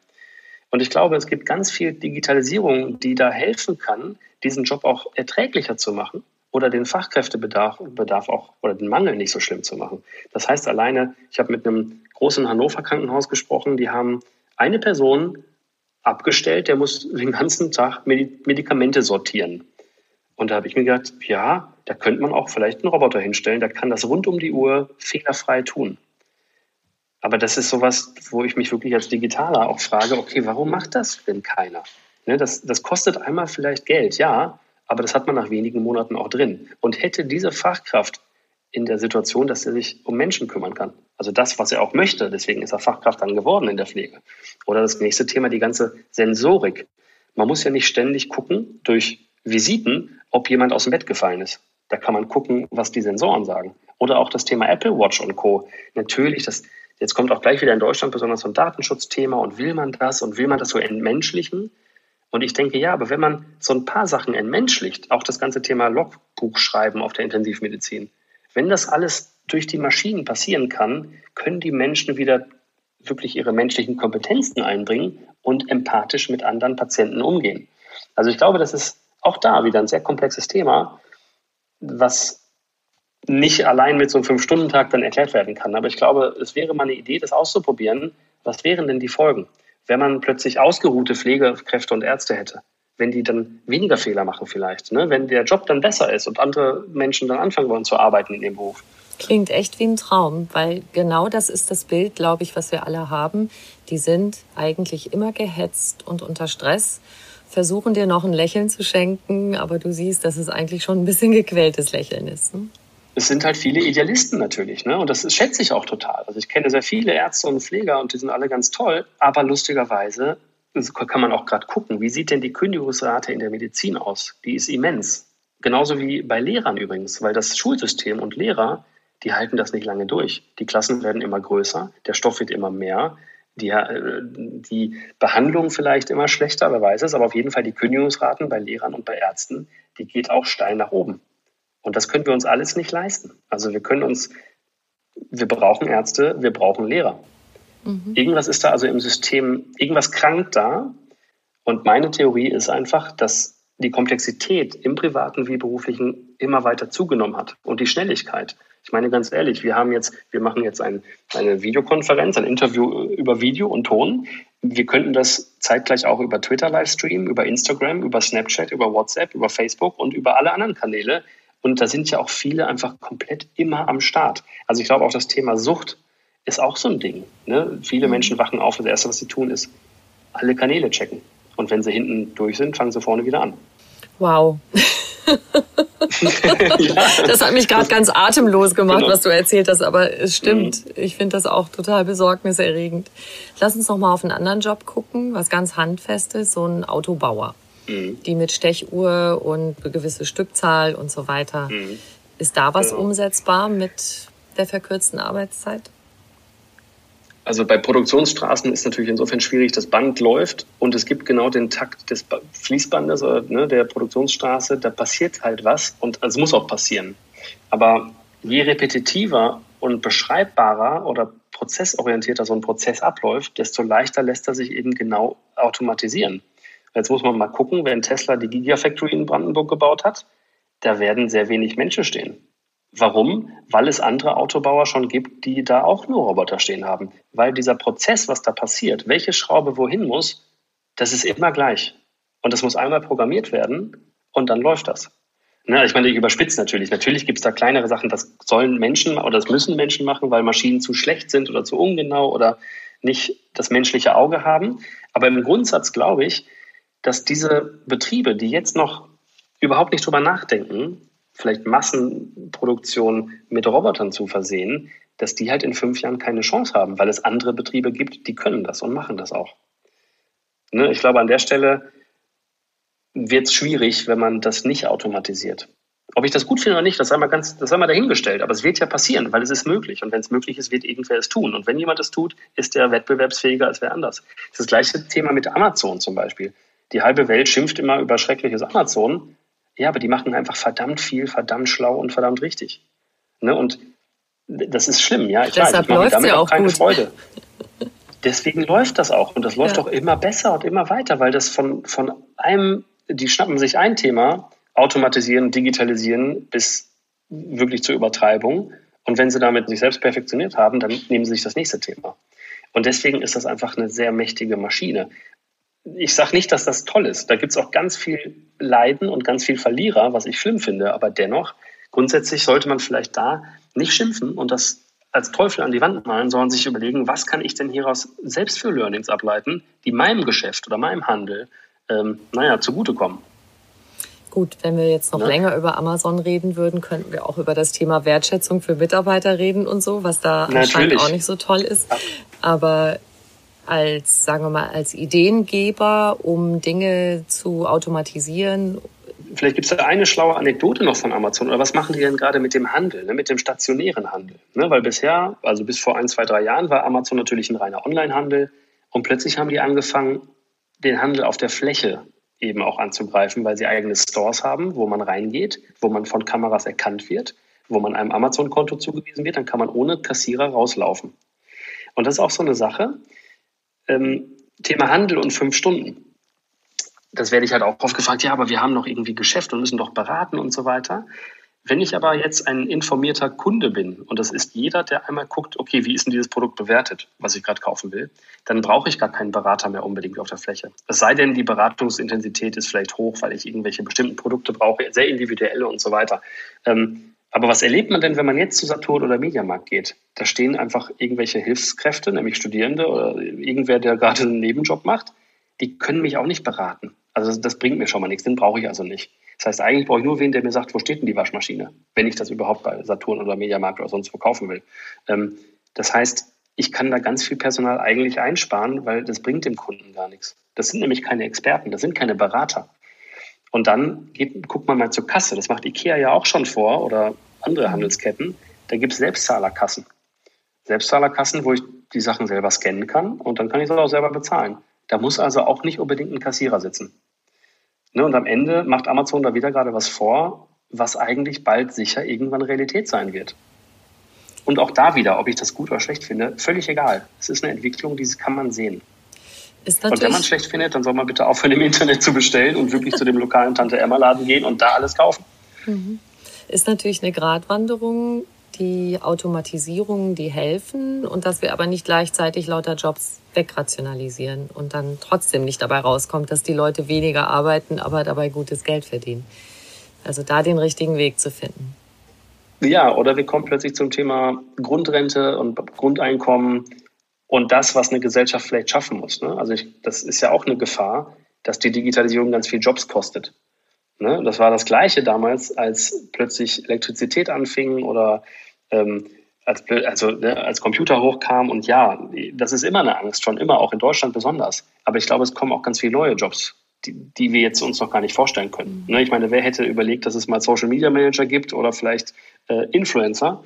Und ich glaube, es gibt ganz viel Digitalisierung, die da helfen kann, diesen Job auch erträglicher zu machen oder den Fachkräftebedarf Bedarf auch oder den Mangel nicht so schlimm zu machen. Das heißt alleine, ich habe mit einem großen Hannover Krankenhaus gesprochen, die haben eine Person abgestellt, der muss den ganzen Tag Medikamente sortieren. Und da habe ich mir gedacht, ja, da könnte man auch vielleicht einen Roboter hinstellen, der kann das rund um die Uhr fehlerfrei tun. Aber das ist sowas, wo ich mich wirklich als Digitaler auch frage, okay, warum macht das denn keiner? Ne, das, das kostet einmal vielleicht Geld, ja, aber das hat man nach wenigen Monaten auch drin. Und hätte diese Fachkraft in der Situation, dass er sich um Menschen kümmern kann. Also das, was er auch möchte. Deswegen ist er Fachkraft dann geworden in der Pflege. Oder das nächste Thema, die ganze Sensorik. Man muss ja nicht ständig gucken durch Visiten, ob jemand aus dem Bett gefallen ist. Da kann man gucken, was die Sensoren sagen. Oder auch das Thema Apple Watch und Co. Natürlich, das, jetzt kommt auch gleich wieder in Deutschland besonders so ein Datenschutzthema und will man das und will man das so entmenschlichen? Und ich denke, ja, aber wenn man so ein paar Sachen entmenschlicht, auch das ganze Thema Logbuchschreiben auf der Intensivmedizin, wenn das alles durch die Maschinen passieren kann, können die Menschen wieder wirklich ihre menschlichen Kompetenzen einbringen und empathisch mit anderen Patienten umgehen. Also ich glaube, das ist auch da wieder ein sehr komplexes Thema, was nicht allein mit so einem Fünf-Stunden-Tag dann erklärt werden kann. Aber ich glaube, es wäre mal eine Idee, das auszuprobieren. Was wären denn die Folgen? wenn man plötzlich ausgeruhte Pflegekräfte und Ärzte hätte, wenn die dann weniger Fehler machen vielleicht, ne? wenn der Job dann besser ist und andere Menschen dann anfangen wollen zu arbeiten in dem Beruf. Klingt echt wie ein Traum, weil genau das ist das Bild, glaube ich, was wir alle haben. Die sind eigentlich immer gehetzt und unter Stress, versuchen dir noch ein Lächeln zu schenken, aber du siehst, dass es eigentlich schon ein bisschen gequältes Lächeln ist. Ne? es sind halt viele Idealisten natürlich, ne? Und das schätze ich auch total. Also ich kenne sehr viele Ärzte und Pfleger und die sind alle ganz toll, aber lustigerweise kann man auch gerade gucken, wie sieht denn die Kündigungsrate in der Medizin aus? Die ist immens. Genauso wie bei Lehrern übrigens, weil das Schulsystem und Lehrer, die halten das nicht lange durch. Die Klassen werden immer größer, der Stoff wird immer mehr. Die, äh, die Behandlung vielleicht immer schlechter, wer weiß es, aber auf jeden Fall die Kündigungsraten bei Lehrern und bei Ärzten, die geht auch steil nach oben. Und das können wir uns alles nicht leisten. Also wir können uns, wir brauchen Ärzte, wir brauchen Lehrer. Mhm. Irgendwas ist da also im System, irgendwas krankt da. Und meine Theorie ist einfach, dass die Komplexität im privaten wie beruflichen immer weiter zugenommen hat und die Schnelligkeit. Ich meine ganz ehrlich, wir haben jetzt, wir machen jetzt ein, eine Videokonferenz, ein Interview über Video und Ton. Wir könnten das zeitgleich auch über Twitter livestreamen, über Instagram, über Snapchat, über WhatsApp, über Facebook und über alle anderen Kanäle. Und da sind ja auch viele einfach komplett immer am Start. Also ich glaube auch das Thema Sucht ist auch so ein Ding. Ne? Viele. Menschen wachen auf und das Erste, was sie tun, ist alle Kanäle checken. Und wenn sie hinten durch sind, fangen sie vorne wieder an. Wow. *laughs* Das hat mich gerade ganz atemlos gemacht, genau. was du erzählt hast, aber es stimmt. Mhm. Ich finde das auch total besorgniserregend. Lass uns noch mal auf einen anderen Job gucken, was ganz handfestes, so ein Autobauer, mhm. die mit Stechuhr und gewisse Stückzahl und so weiter. Mhm. Ist da was genau. umsetzbar mit der verkürzten Arbeitszeit? Also bei Produktionsstraßen ist natürlich insofern schwierig, das Band läuft und es gibt genau den Takt des Fließbandes oder ne, der Produktionsstraße, da passiert halt was und es muss auch passieren. Aber je repetitiver und beschreibbarer oder prozessorientierter so ein Prozess abläuft, desto leichter lässt er sich eben genau automatisieren. Jetzt muss man mal gucken, wenn Tesla die Gigafactory in Brandenburg gebaut hat, da werden sehr wenig Menschen stehen. Warum? Weil es andere Autobauer schon gibt, die da auch nur Roboter stehen haben. Weil dieser Prozess, was da passiert, welche Schraube wohin muss, das ist immer gleich. Und das muss einmal programmiert werden und dann läuft das. Na, ich meine, ich überspitze natürlich. Natürlich gibt es da kleinere Sachen, das sollen Menschen oder das müssen Menschen machen, weil Maschinen zu schlecht sind oder zu ungenau oder nicht das menschliche Auge haben. Aber im Grundsatz glaube ich, dass diese Betriebe, die jetzt noch überhaupt nicht drüber nachdenken, vielleicht Massenproduktion mit Robotern zu versehen, dass die halt in fünf Jahren keine Chance haben, weil es andere Betriebe gibt, die können das und machen das auch. Ne, ich glaube, an der Stelle wird es schwierig, wenn man das nicht automatisiert. Ob ich das gut finde oder nicht, das sei mal ganz, das sei mal dahingestellt. Aber es wird ja passieren, weil es ist möglich. Und wenn es möglich ist, wird irgendwer es tun. Und wenn jemand es tut, ist der wettbewerbsfähiger als wer anders. Das ist das gleiche Thema mit Amazon zum Beispiel. Die halbe Welt schimpft immer über schreckliches Amazon. Ja, aber die machen einfach verdammt viel, verdammt schlau und verdammt richtig. Ne? Und das ist schlimm, ja. Ich Deshalb ich mache damit ja auch keine gut. Freude. Deswegen läuft das auch. Und das läuft ja. auch immer besser und immer weiter, weil das von, von einem, die schnappen sich ein Thema, automatisieren, digitalisieren bis wirklich zur Übertreibung. Und wenn sie damit sich selbst perfektioniert haben, dann nehmen sie sich das nächste Thema. Und deswegen ist das einfach eine sehr mächtige Maschine ich sage nicht, dass das toll ist. Da gibt es auch ganz viel Leiden und ganz viel Verlierer, was ich schlimm finde. Aber dennoch, grundsätzlich sollte man vielleicht da nicht schimpfen und das als Teufel an die Wand malen, sondern sich überlegen, was kann ich denn hieraus selbst für Learnings ableiten, die meinem Geschäft oder meinem Handel, ähm, naja, zugutekommen. Gut, wenn wir jetzt noch ja. länger über Amazon reden würden, könnten wir auch über das Thema Wertschätzung für Mitarbeiter reden und so, was da Natürlich. anscheinend auch nicht so toll ist. Aber als, sagen wir mal, als Ideengeber, um Dinge zu automatisieren? Vielleicht gibt es da eine schlaue Anekdote noch von Amazon. Oder was machen die denn gerade mit dem Handel, ne, mit dem stationären Handel? Ne, weil bisher, also bis vor ein, zwei, drei Jahren, war Amazon natürlich ein reiner Online-Handel. Und plötzlich haben die angefangen, den Handel auf der Fläche eben auch anzugreifen, weil sie eigene Stores haben, wo man reingeht, wo man von Kameras erkannt wird, wo man einem Amazon-Konto zugewiesen wird, dann kann man ohne Kassierer rauslaufen. Und das ist auch so eine Sache. Ähm, Thema Handel und fünf Stunden. Das werde ich halt auch oft gefragt, ja, aber wir haben noch irgendwie Geschäft und müssen doch beraten und so weiter. Wenn ich aber jetzt ein informierter Kunde bin, und das ist jeder, der einmal guckt, okay, wie ist denn dieses Produkt bewertet, was ich gerade kaufen will, dann brauche ich gar keinen Berater mehr unbedingt auf der Fläche. Es sei denn, die Beratungsintensität ist vielleicht hoch, weil ich irgendwelche bestimmten Produkte brauche, sehr individuelle und so weiter. Ähm, aber was erlebt man denn, wenn man jetzt zu Saturn oder Mediamarkt geht? Da stehen einfach irgendwelche Hilfskräfte, nämlich Studierende oder irgendwer, der gerade einen Nebenjob macht. Die können mich auch nicht beraten. Also das bringt mir schon mal nichts, den brauche ich also nicht. Das heißt, eigentlich brauche ich nur wen, der mir sagt, wo steht denn die Waschmaschine, wenn ich das überhaupt bei Saturn oder Mediamarkt oder sonst wo kaufen will. Ähm, das heißt, ich kann da ganz viel Personal eigentlich einsparen, weil das bringt dem Kunden gar nichts. Das sind nämlich keine Experten, das sind keine Berater. Und dann geht, guckt man mal zur Kasse. Das macht IKEA ja auch schon vor oder andere Handelsketten. Da gibt es Selbstzahlerkassen. Selbstzahlerkassen, wo ich die Sachen selber scannen kann und dann kann ich es auch selber bezahlen. Da muss also auch nicht unbedingt ein Kassierer sitzen. Ne, und am Ende macht Amazon da wieder gerade was vor, was eigentlich bald sicher irgendwann Realität sein wird. Und auch da wieder, ob ich das gut oder schlecht finde, völlig egal. Es ist eine Entwicklung, die kann man sehen. Und wenn man es schlecht findet, dann soll man bitte aufhören, im Internet zu bestellen und wirklich zu dem lokalen Tante-Emma-Laden gehen und da alles kaufen. Mhm. Ist natürlich eine Gratwanderung, die Automatisierungen, die helfen und dass wir aber nicht gleichzeitig lauter Jobs wegrationalisieren und dann trotzdem nicht dabei rauskommt, dass die Leute weniger arbeiten, aber dabei gutes Geld verdienen. Also da den richtigen Weg zu finden. Ja, oder wir kommen plötzlich zum Thema Grundrente und Grundeinkommen und das, was eine Gesellschaft vielleicht schaffen muss. Ne? Also ich, das ist ja auch eine Gefahr, dass die Digitalisierung ganz viel Jobs kostet. Ne? Das war das Gleiche damals, als plötzlich Elektrizität anfing oder ähm, als, also, ne, als Computer hochkam. Und ja, das ist immer eine Angst, schon immer, auch in Deutschland besonders. Aber ich glaube, es kommen auch ganz viele neue Jobs, die, die wir jetzt uns noch gar nicht vorstellen können. Ne? Ich meine, wer hätte überlegt, dass es mal Social Media Manager gibt oder vielleicht äh, Influencer?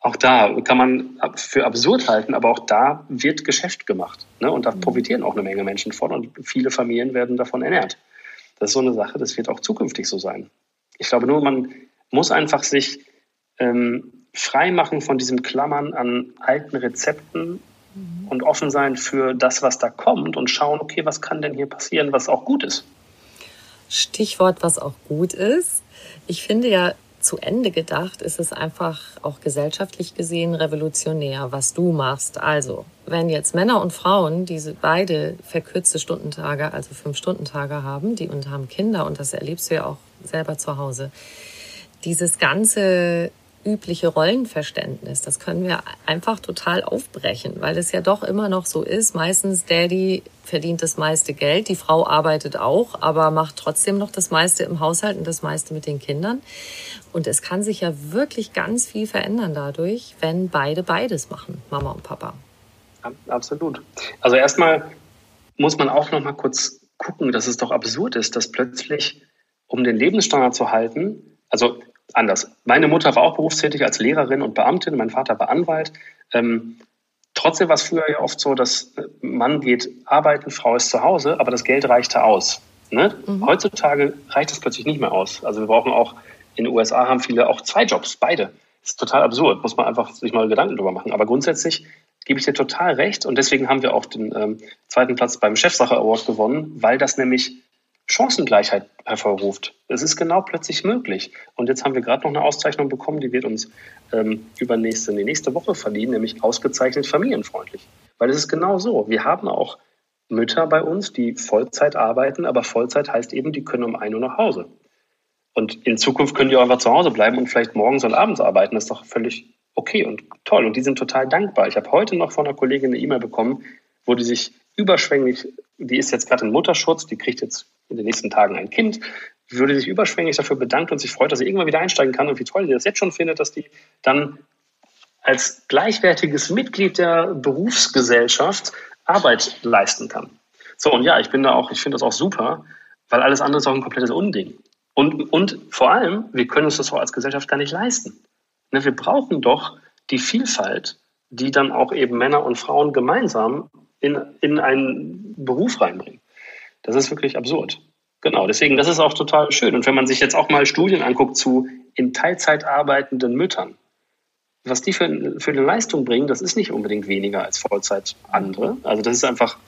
Auch da kann man für absurd halten, aber auch da wird Geschäft gemacht. Ne? Und da mhm. profitieren auch eine Menge Menschen von und viele Familien werden davon ernährt. Das ist so eine Sache, das wird auch zukünftig so sein. Ich glaube nur, man muss einfach sich ähm, frei machen von diesem Klammern an alten Rezepten mhm. und offen sein für das, was da kommt und schauen, okay, was kann denn hier passieren, was auch gut ist. Stichwort, was auch gut ist. Ich finde ja, zu Ende gedacht ist es einfach auch gesellschaftlich gesehen revolutionär, was du machst. Also, wenn jetzt Männer und Frauen diese beide verkürzte Stundentage, also fünf Stundentage haben, die und haben Kinder und das erlebst du ja auch selber zu Hause, dieses ganze übliche Rollenverständnis, das können wir einfach total aufbrechen, weil es ja doch immer noch so ist, meistens Daddy verdient das meiste Geld, die Frau arbeitet auch, aber macht trotzdem noch das meiste im Haushalt und das meiste mit den Kindern. Und es kann sich ja wirklich ganz viel verändern dadurch, wenn beide beides machen, Mama und Papa. Absolut. Also erstmal muss man auch noch mal kurz gucken, dass es doch absurd ist, dass plötzlich, um den Lebensstandard zu halten, also anders. Meine Mutter war auch berufstätig als Lehrerin und Beamtin, mein Vater war Anwalt. Ähm, trotzdem war es früher ja oft so, dass Mann geht arbeiten, Frau ist zu Hause, aber das Geld reichte aus. Ne? Mhm. Heutzutage reicht es plötzlich nicht mehr aus. Also wir brauchen auch, in den USA haben viele auch zwei Jobs, beide. Das ist total absurd, muss man einfach sich mal Gedanken drüber machen. Aber grundsätzlich gebe ich dir total recht und deswegen haben wir auch den ähm, zweiten Platz beim Chefsache Award gewonnen, weil das nämlich Chancengleichheit hervorruft. Es ist genau plötzlich möglich. Und jetzt haben wir gerade noch eine Auszeichnung bekommen, die wird uns ähm, übernächste, die nächste Woche verliehen, nämlich ausgezeichnet familienfreundlich. Weil es ist genau so. Wir haben auch Mütter bei uns, die Vollzeit arbeiten, aber Vollzeit heißt eben, die können um ein Uhr nach Hause. Und in Zukunft können die auch einfach zu Hause bleiben und vielleicht morgens und abends arbeiten. Das ist doch völlig okay und toll. Und die sind total dankbar. Ich habe heute noch von einer Kollegin eine E-Mail bekommen, wo die sich überschwänglich, die ist jetzt gerade in Mutterschutz, die kriegt jetzt in den nächsten Tagen ein Kind, würde sich überschwänglich dafür bedanken und sich freut, dass sie irgendwann wieder einsteigen kann und wie toll sie das jetzt schon findet, dass die dann als gleichwertiges Mitglied der Berufsgesellschaft Arbeit leisten kann. So, und ja, ich bin da auch, ich finde das auch super, weil alles andere ist auch ein komplettes Unding. Und, und vor allem, wir können uns das auch als Gesellschaft gar nicht leisten. Ne, wir brauchen doch die Vielfalt, die dann auch eben Männer und Frauen gemeinsam in, in einen Beruf reinbringen. Das ist wirklich absurd. Genau, deswegen, das ist auch total schön. Und wenn man sich jetzt auch mal Studien anguckt zu in Teilzeit arbeitenden Müttern, was die für, für eine Leistung bringen, das ist nicht unbedingt weniger als Vollzeit andere. Also das ist einfach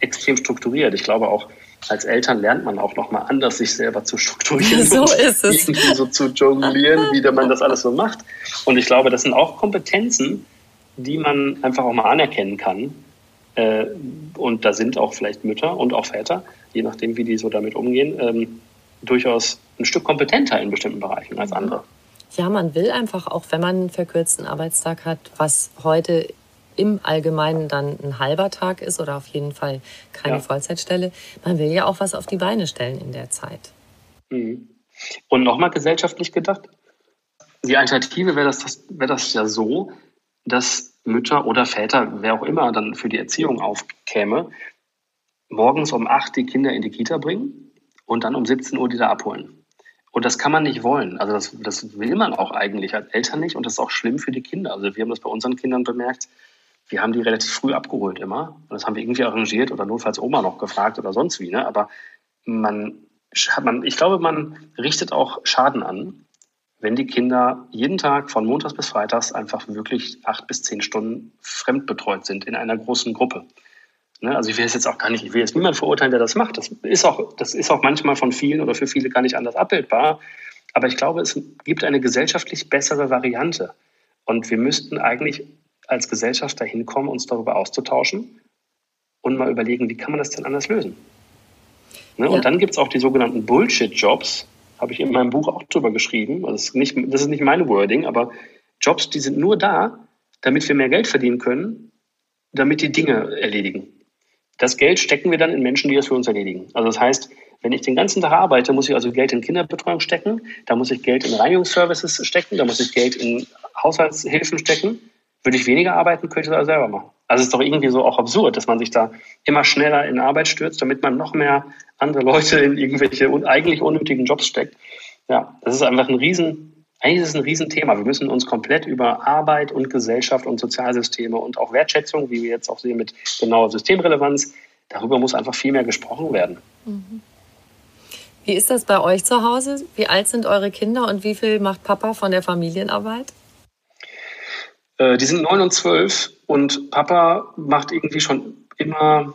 extrem strukturiert. Ich glaube auch, als Eltern lernt man auch nochmal anders, sich selber zu strukturieren. *laughs* So ist es. Irgendwie so zu jonglieren, wie man das alles so macht. Und ich glaube, das sind auch Kompetenzen, die man einfach auch mal anerkennen kann äh, und da sind auch vielleicht Mütter und auch Väter, je nachdem, wie die so damit umgehen, ähm, durchaus ein Stück kompetenter in bestimmten Bereichen als andere. Ja, man will einfach, auch wenn man einen verkürzten Arbeitstag hat, was heute im Allgemeinen dann ein halber Tag ist oder auf jeden Fall keine ja. Vollzeitstelle, man will ja auch was auf die Beine stellen in der Zeit. Mhm. Und nochmal gesellschaftlich gedacht, die Alternative wäre das, das, wär das ja so, dass Mütter oder Väter, wer auch immer dann für die Erziehung aufkäme, morgens um acht die Kinder in die Kita bringen und dann um 17 Uhr die da abholen. Und das kann man nicht wollen. Also das, das will man auch eigentlich als Eltern nicht und das ist auch schlimm für die Kinder. Also wir haben das bei unseren Kindern bemerkt. wir haben die relativ früh abgeholt immer. Und das haben wir irgendwie arrangiert oder notfalls Oma noch gefragt oder sonst wie. Ne? Aber man, man, ich glaube, man richtet auch Schaden an, wenn die Kinder jeden Tag von Montags bis Freitags einfach wirklich acht bis zehn Stunden fremdbetreut sind in einer großen Gruppe. Ne? Also ich will jetzt auch gar nicht, ich will jetzt niemand verurteilen, der das macht. Das ist auch, das ist auch manchmal von vielen oder für viele gar nicht anders abbildbar. Aber ich glaube, es gibt eine gesellschaftlich bessere Variante. Und wir müssten eigentlich als Gesellschaft dahin kommen, uns darüber auszutauschen und mal überlegen, wie kann man das denn anders lösen. Ne? Ja. Und dann gibt es auch die sogenannten Bullshit-Jobs, habe ich in meinem Buch auch drüber geschrieben. Das ist, nicht, das ist nicht mein Wording, aber Jobs, die sind nur da, damit wir mehr Geld verdienen können, damit die Dinge erledigen. Das Geld stecken wir dann in Menschen, die das für uns erledigen. Also das heißt, wenn ich den ganzen Tag arbeite, muss ich also Geld in Kinderbetreuung stecken, da muss ich Geld in Reinigungsservices stecken, da muss ich Geld in Haushaltshilfen stecken. Würde ich weniger arbeiten, könnte ich das also selber machen. Also es ist doch irgendwie so auch absurd, dass man sich da immer schneller in Arbeit stürzt, damit man noch mehr andere Leute in irgendwelche eigentlich unnötigen Jobs steckt. Ja, das ist einfach ein riesen, eigentlich ist es ein Riesenthema. Wir müssen uns komplett über Arbeit und Gesellschaft und Sozialsysteme und auch Wertschätzung, wie wir jetzt auch sehen mit genauer Systemrelevanz, darüber muss einfach viel mehr gesprochen werden. Mhm. Wie ist das bei euch zu Hause? Wie alt sind eure Kinder und wie viel macht Papa von der Familienarbeit? Äh, die sind neun und zwölf und Papa macht irgendwie schon immer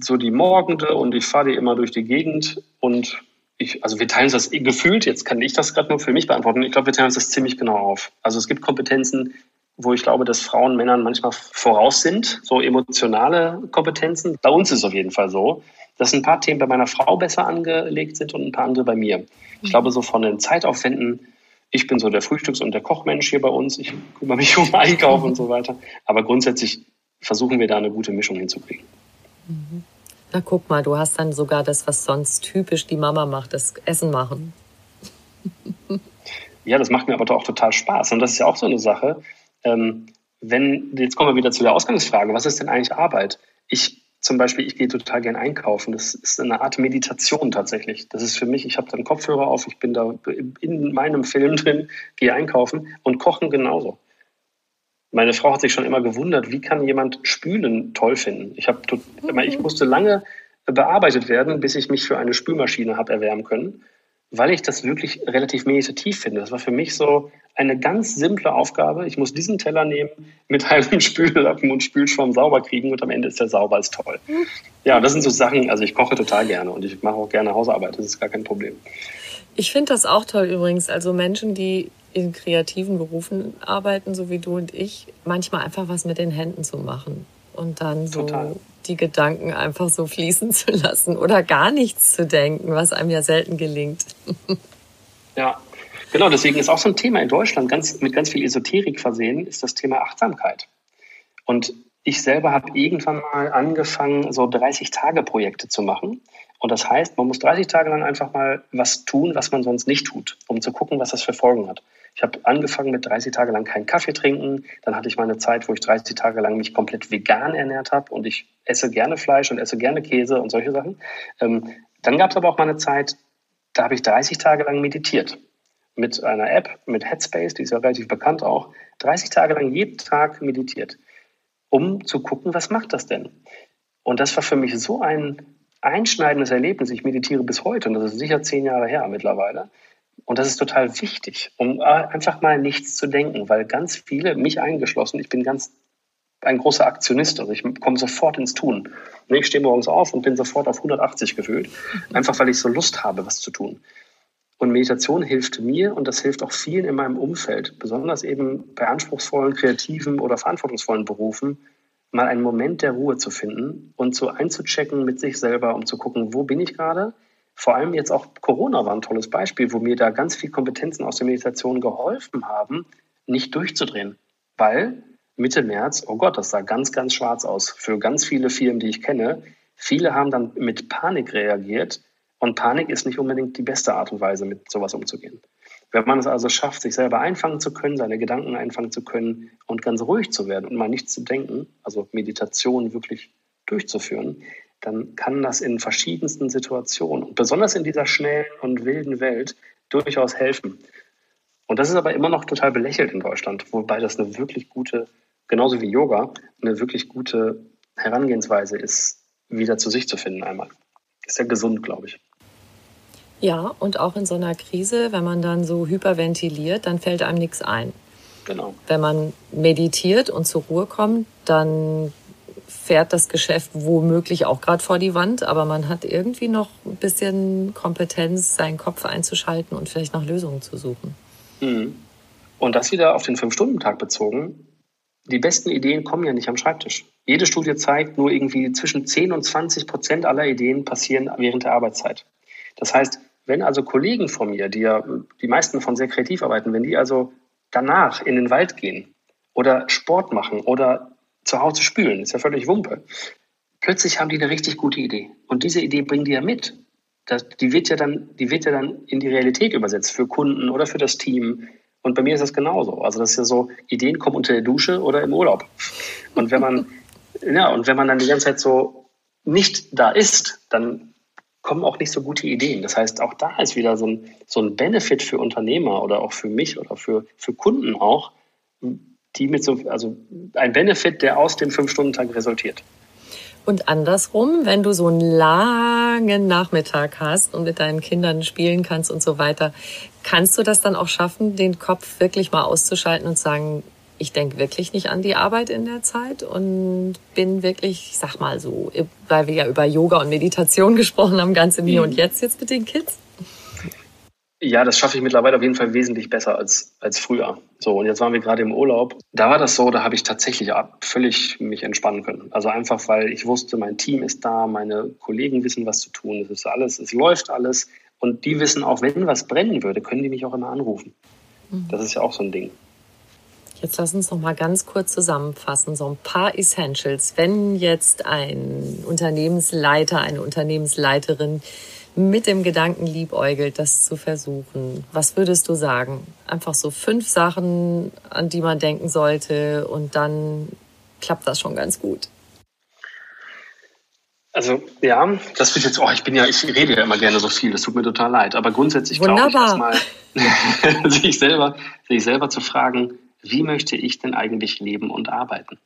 so die Morgende und ich fahre die immer durch die Gegend und ich, also wir teilen uns das gefühlt, jetzt kann ich das gerade nur für mich beantworten, ich glaube, wir teilen uns das ziemlich genau auf. Also es gibt Kompetenzen, wo ich glaube, dass Frauen Männern manchmal voraus sind, so emotionale Kompetenzen. Bei uns ist es auf jeden Fall so, dass ein paar Themen bei meiner Frau besser angelegt sind und ein paar andere bei mir. Ich glaube, so von den Zeitaufwänden ich bin so der Frühstücks- und der Kochmensch hier bei uns. Ich kümmere mich *laughs* um Einkauf und so weiter. Aber grundsätzlich versuchen wir da eine gute Mischung hinzukriegen. Mhm. Na guck mal, du hast dann sogar das, was sonst typisch die Mama macht, das Essen machen. *laughs* Ja, das macht mir aber doch auch total Spaß. Und das ist ja auch so eine Sache. Ähm, wenn, jetzt kommen wir wieder zu der Ausgangsfrage, was ist denn eigentlich Arbeit? Ich zum Beispiel, ich gehe total gern einkaufen. Das ist eine Art Meditation tatsächlich. Das ist für mich, ich habe dann Kopfhörer auf, ich bin da in meinem Film drin, gehe einkaufen und kochen genauso. Meine Frau hat sich schon immer gewundert, wie kann jemand Spülen toll finden? Ich, hab, ich musste lange bearbeitet werden, bis ich mich für eine Spülmaschine habe erwärmen können weil ich das wirklich relativ meditativ finde. Das war für mich so eine ganz simple Aufgabe. Ich muss diesen Teller nehmen, mit *laughs* einem Spüllappen und Spülschwamm sauber kriegen und am Ende ist der sauber als toll. Ja, das sind so Sachen, also ich koche total gerne und ich mache auch gerne Hausarbeit, das ist gar kein Problem. Ich finde das auch toll übrigens. Also Menschen, die in kreativen Berufen arbeiten, so wie du und ich, manchmal einfach was mit den Händen zu machen und dann so Total. die Gedanken einfach so fließen zu lassen oder gar nichts zu denken, was einem ja selten gelingt. *laughs* Ja, genau. Deswegen ist auch so ein Thema in Deutschland ganz, mit ganz viel Esoterik versehen, ist das Thema Achtsamkeit. Und ich selber habe irgendwann mal angefangen, so 30-Tage-Projekte zu machen. Und das heißt, man muss 30 Tage lang einfach mal was tun, was man sonst nicht tut, um zu gucken, was das für Folgen hat. Ich habe angefangen mit 30 Tage lang keinen Kaffee trinken. Dann hatte ich mal eine Zeit, wo ich 30 Tage lang mich komplett vegan ernährt habe und ich esse gerne Fleisch und esse gerne Käse und solche Sachen. Ähm, dann gab es aber auch mal eine Zeit, da habe ich 30 Tage lang meditiert. Mit einer App, mit Headspace, die ist ja relativ bekannt auch. 30 Tage lang jeden Tag meditiert, um zu gucken, was macht das denn? Und das war für mich so ein einschneidendes Erlebnis. Ich meditiere bis heute und das ist sicher zehn Jahre her mittlerweile. Und das ist total wichtig, um äh, einfach mal nichts zu denken, weil ganz viele, mich eingeschlossen, ich bin ganz ein großer Aktionist, also ich komme sofort ins Tun. Ich stehe morgens auf und bin sofort auf 180 gefühlt, einfach weil ich so Lust habe, was zu tun. Und Meditation hilft mir und das hilft auch vielen in meinem Umfeld, besonders eben bei anspruchsvollen, kreativen oder verantwortungsvollen Berufen, mal einen Moment der Ruhe zu finden und so einzuchecken mit sich selber, um zu gucken, wo bin ich gerade, vor allem jetzt auch Corona war ein tolles Beispiel, wo mir da ganz viel Kompetenzen aus der Meditation geholfen haben, nicht durchzudrehen. Weil Mitte März, oh Gott, das sah ganz, ganz schwarz aus für ganz viele Firmen, die ich kenne. Viele haben dann mit Panik reagiert und Panik ist nicht unbedingt die beste Art und Weise, mit sowas umzugehen. Wenn man es also schafft, sich selber einfangen zu können, seine Gedanken einfangen zu können und ganz ruhig zu werden und mal nichts zu denken, also Meditation wirklich durchzuführen, dann kann das in verschiedensten Situationen und besonders in dieser schnellen und wilden Welt durchaus helfen. Und das ist aber immer noch total belächelt in Deutschland, wobei das eine wirklich gute genauso wie Yoga, eine wirklich gute Herangehensweise ist, wieder zu sich zu finden einmal. Ist ja gesund, glaube ich. Ja, und auch in so einer Krise, wenn man dann so hyperventiliert, dann fällt einem nichts ein. Genau. Wenn man meditiert und zur Ruhe kommt, dann fährt das Geschäft womöglich auch gerade vor die Wand, aber man hat irgendwie noch ein bisschen Kompetenz, seinen Kopf einzuschalten und vielleicht nach Lösungen zu suchen. Mhm. Und das wieder auf den Fünf-Stunden-Tag bezogen. Die besten Ideen kommen ja nicht am Schreibtisch. Jede Studie zeigt, nur irgendwie zwischen 10 und 20 Prozent aller Ideen passieren während der Arbeitszeit. Das heißt, wenn also Kollegen von mir, die ja die meisten von sehr kreativ arbeiten, wenn die also danach in den Wald gehen oder Sport machen oder zu Hause spülen, ist ja völlig Wumpe, plötzlich haben die eine richtig gute Idee. Und diese Idee bringen die ja mit. Das, die, wird ja dann, die wird ja dann in die Realität übersetzt für Kunden oder für das Team. Und bei mir ist das genauso. Also das ist ja so, Ideen kommen unter der Dusche oder im Urlaub. Und wenn man, *laughs* ja, und wenn man dann die ganze Zeit so nicht da ist, dann kommen auch nicht so gute Ideen. Das heißt, auch da ist wieder so ein, so ein Benefit für Unternehmer oder auch für mich oder für, für Kunden auch, die mit so, also ein Benefit, der aus dem Fünf-Stunden-Tag resultiert. Und andersrum, wenn du so einen langen Nachmittag hast und mit deinen Kindern spielen kannst und so weiter, kannst du das dann auch schaffen, den Kopf wirklich mal auszuschalten und sagen, ich denke wirklich nicht an die Arbeit in der Zeit und bin wirklich, ich sag mal so, weil wir ja über Yoga und Meditation *laughs* gesprochen haben, ganz im Hier und mhm. Jetzt jetzt mit den Kids. Ja, das schaffe ich mittlerweile auf jeden Fall wesentlich besser als, als früher. So, und jetzt waren wir gerade im Urlaub. Da war das so, da habe ich tatsächlich völlig mich entspannen können. Also einfach, weil ich wusste, mein Team ist da, meine Kollegen wissen, was zu tun. Es ist alles, es läuft alles. Und die wissen auch, wenn was brennen würde, können die mich auch immer anrufen. Mhm. Das ist ja auch so ein Ding. Jetzt lass uns noch mal ganz kurz zusammenfassen, so ein paar Essentials. Wenn jetzt ein Unternehmensleiter, eine Unternehmensleiterin mit dem Gedanken liebäugelt, das zu versuchen, was würdest du sagen? Einfach so fünf Sachen, an die man denken sollte und dann klappt das schon ganz gut. Also ja, das wird jetzt, oh, ich bin ja, ich rede ja immer gerne so viel, das tut mir total leid. Aber grundsätzlich glaube ich erstmal, *laughs* sich selber, sich selber zu fragen, wie möchte ich denn eigentlich leben und arbeiten?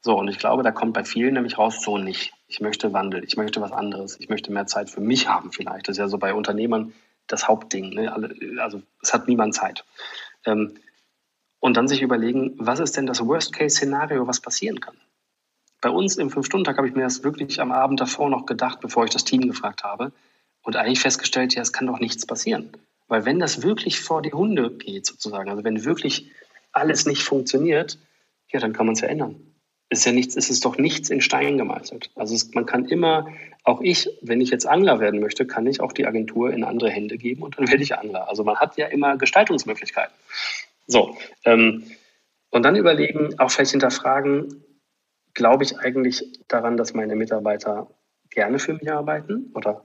So, und ich glaube, da kommt bei vielen nämlich raus, so nicht. Ich möchte Wandel, ich möchte was anderes, ich möchte mehr Zeit für mich haben vielleicht. Das ist ja so bei Unternehmern das Hauptding. Ne? Also es hat niemand Zeit. Ähm, und dann sich überlegen, was ist denn das Worst-Case-Szenario, was passieren kann? Bei uns im Fünf-Stunden-Tag habe ich mir das wirklich am Abend davor noch gedacht, bevor ich das Team gefragt habe. Und eigentlich festgestellt, ja, es kann doch nichts passieren. Weil wenn das wirklich vor die Hunde geht, sozusagen, also wenn wirklich alles nicht funktioniert, ja, dann kann man es ja ändern. Es ist ja nichts, es ist doch nichts in Stein gemeißelt. Also es, man kann immer, auch ich, wenn ich jetzt Angler werden möchte, kann ich auch die Agentur in andere Hände geben und dann *laughs* werde ich Angler. Also man hat ja immer Gestaltungsmöglichkeiten. So, ähm, und dann überlegen, auch vielleicht hinterfragen, glaube ich eigentlich daran, dass meine Mitarbeiter gerne für mich arbeiten oder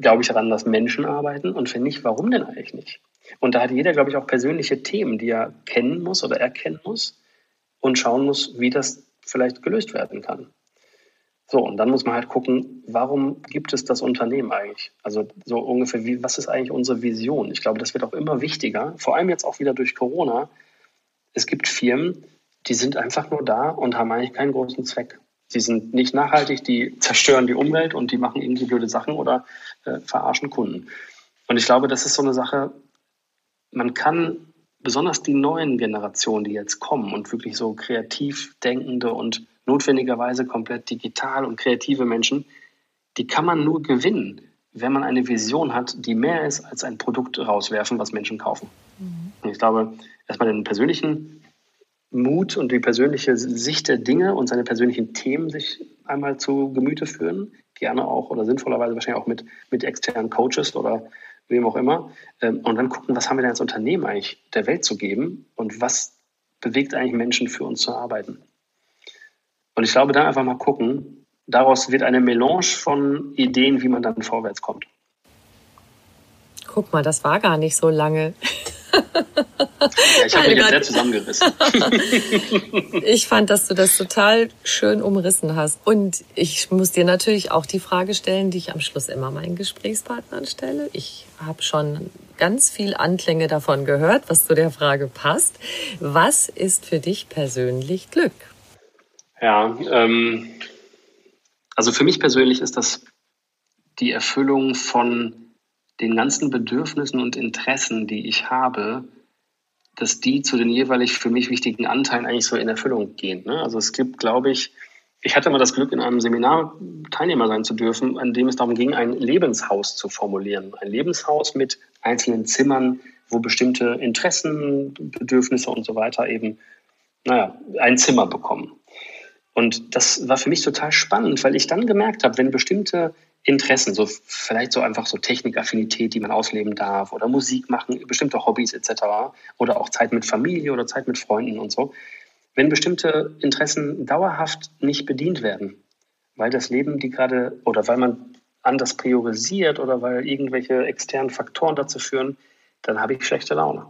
glaube ich daran, dass Menschen arbeiten und wenn nicht, warum denn eigentlich nicht? Und da hat jeder, glaube ich, auch persönliche Themen, die er kennen muss oder erkennen muss und schauen muss, wie das vielleicht gelöst werden kann. So, und dann muss man halt gucken, warum gibt es das Unternehmen eigentlich? Also so ungefähr, wie, was ist eigentlich unsere Vision? Ich glaube, das wird auch immer wichtiger, vor allem jetzt auch wieder durch Corona. Es gibt Firmen, die sind einfach nur da und haben eigentlich keinen großen Zweck. Sie sind nicht nachhaltig, die zerstören die Umwelt und die machen irgendwie blöde Sachen oder äh, verarschen Kunden. Und ich glaube, das ist so eine Sache, man kann besonders die neuen Generationen, die jetzt kommen und wirklich so kreativ denkende und notwendigerweise komplett digital und kreative Menschen, die kann man nur gewinnen, wenn man eine Vision hat, die mehr ist als ein Produkt rauswerfen, was Menschen kaufen. Mhm. Und ich glaube, erstmal den persönlichen Mut und die persönliche Sicht der Dinge und seine persönlichen Themen sich einmal zu Gemüte führen, gerne auch oder sinnvollerweise wahrscheinlich auch mit, mit externen Coaches oder wem auch immer, ähm, und dann gucken, was haben wir denn als Unternehmen eigentlich der Welt zu geben und was bewegt eigentlich Menschen für uns zu arbeiten. Und ich glaube, dann einfach mal gucken, daraus wird eine Melange von Ideen, wie man dann vorwärts kommt. Guck mal, das war gar nicht so lange. *laughs* Ja, ich habe mich jetzt sehr zusammengerissen. *laughs* ich fand, dass du das total schön umrissen hast. Und ich muss dir natürlich auch die Frage stellen, die ich am Schluss immer meinen Gesprächspartnern stelle. Ich habe schon ganz viel Anklänge davon gehört, was zu der Frage passt. Was ist für dich persönlich Glück? Ja, ähm, also für mich persönlich ist das die Erfüllung von den ganzen Bedürfnissen und Interessen, die ich habe, dass die zu den jeweilig für mich wichtigen Anteilen eigentlich so in Erfüllung gehen. Ne? Also es gibt, glaube ich, ich hatte mal das Glück, in einem Seminar Teilnehmer sein zu dürfen, an dem es darum ging, ein Lebenshaus zu formulieren. Ein Lebenshaus mit einzelnen Zimmern, wo bestimmte Interessen, Bedürfnisse und so weiter eben, naja, ein Zimmer bekommen. Und das war für mich total spannend, weil ich dann gemerkt habe, wenn bestimmte Interessen, so vielleicht so einfach so Technikaffinität, die man ausleben darf oder Musik machen, bestimmte Hobbys etc. oder auch Zeit mit Familie oder Zeit mit Freunden und so. Wenn bestimmte Interessen dauerhaft nicht bedient werden, weil das Leben die gerade oder weil man anders priorisiert oder weil irgendwelche externen Faktoren dazu führen, dann habe ich schlechte Laune.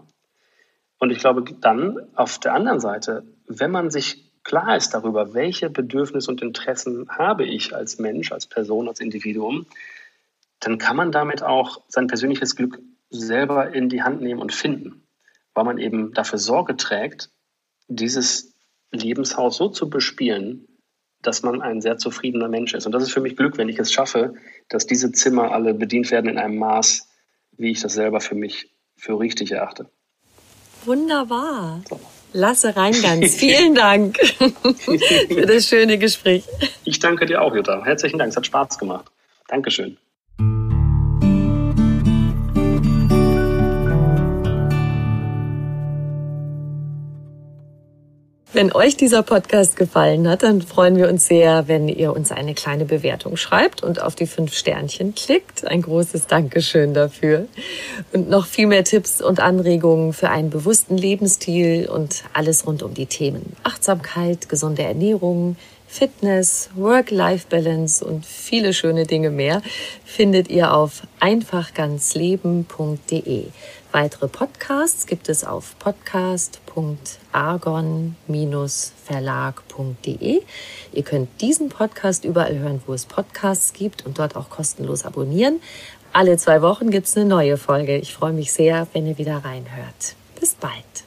Und ich glaube, dann auf der anderen Seite, wenn man sich klar ist darüber, welche Bedürfnisse und Interessen habe ich als Mensch, als Person, als Individuum, dann kann man damit auch sein persönliches Glück selber in die Hand nehmen und finden, weil man eben dafür Sorge trägt, dieses Lebenshaus so zu bespielen, dass man ein sehr zufriedener Mensch ist. Und das ist für mich Glück, wenn ich es schaffe, dass diese Zimmer alle bedient werden in einem Maß, wie ich das selber für mich für richtig erachte. Wunderbar. So. Lasse Reingans, *laughs* vielen Dank für das schöne Gespräch. Ich danke dir auch, Jutta. Herzlichen Dank, es hat Spaß gemacht. Dankeschön. Wenn euch dieser Podcast gefallen hat, dann freuen wir uns sehr, wenn ihr uns eine kleine Bewertung schreibt und auf die fünf Sternchen klickt. Ein großes Dankeschön dafür. Und noch viel mehr Tipps und Anregungen für einen bewussten Lebensstil und alles rund um die Themen Achtsamkeit, gesunde Ernährung, Fitness, Work-Life-Balance und viele schöne Dinge mehr findet ihr auf einfachganzleben.de. Weitere Podcasts gibt es auf podcast.argon-verlag.de. Ihr könnt diesen Podcast überall hören, wo es Podcasts gibt und dort auch kostenlos abonnieren. Alle zwei Wochen gibt es eine neue Folge. Ich freue mich sehr, wenn ihr wieder reinhört. Bis bald.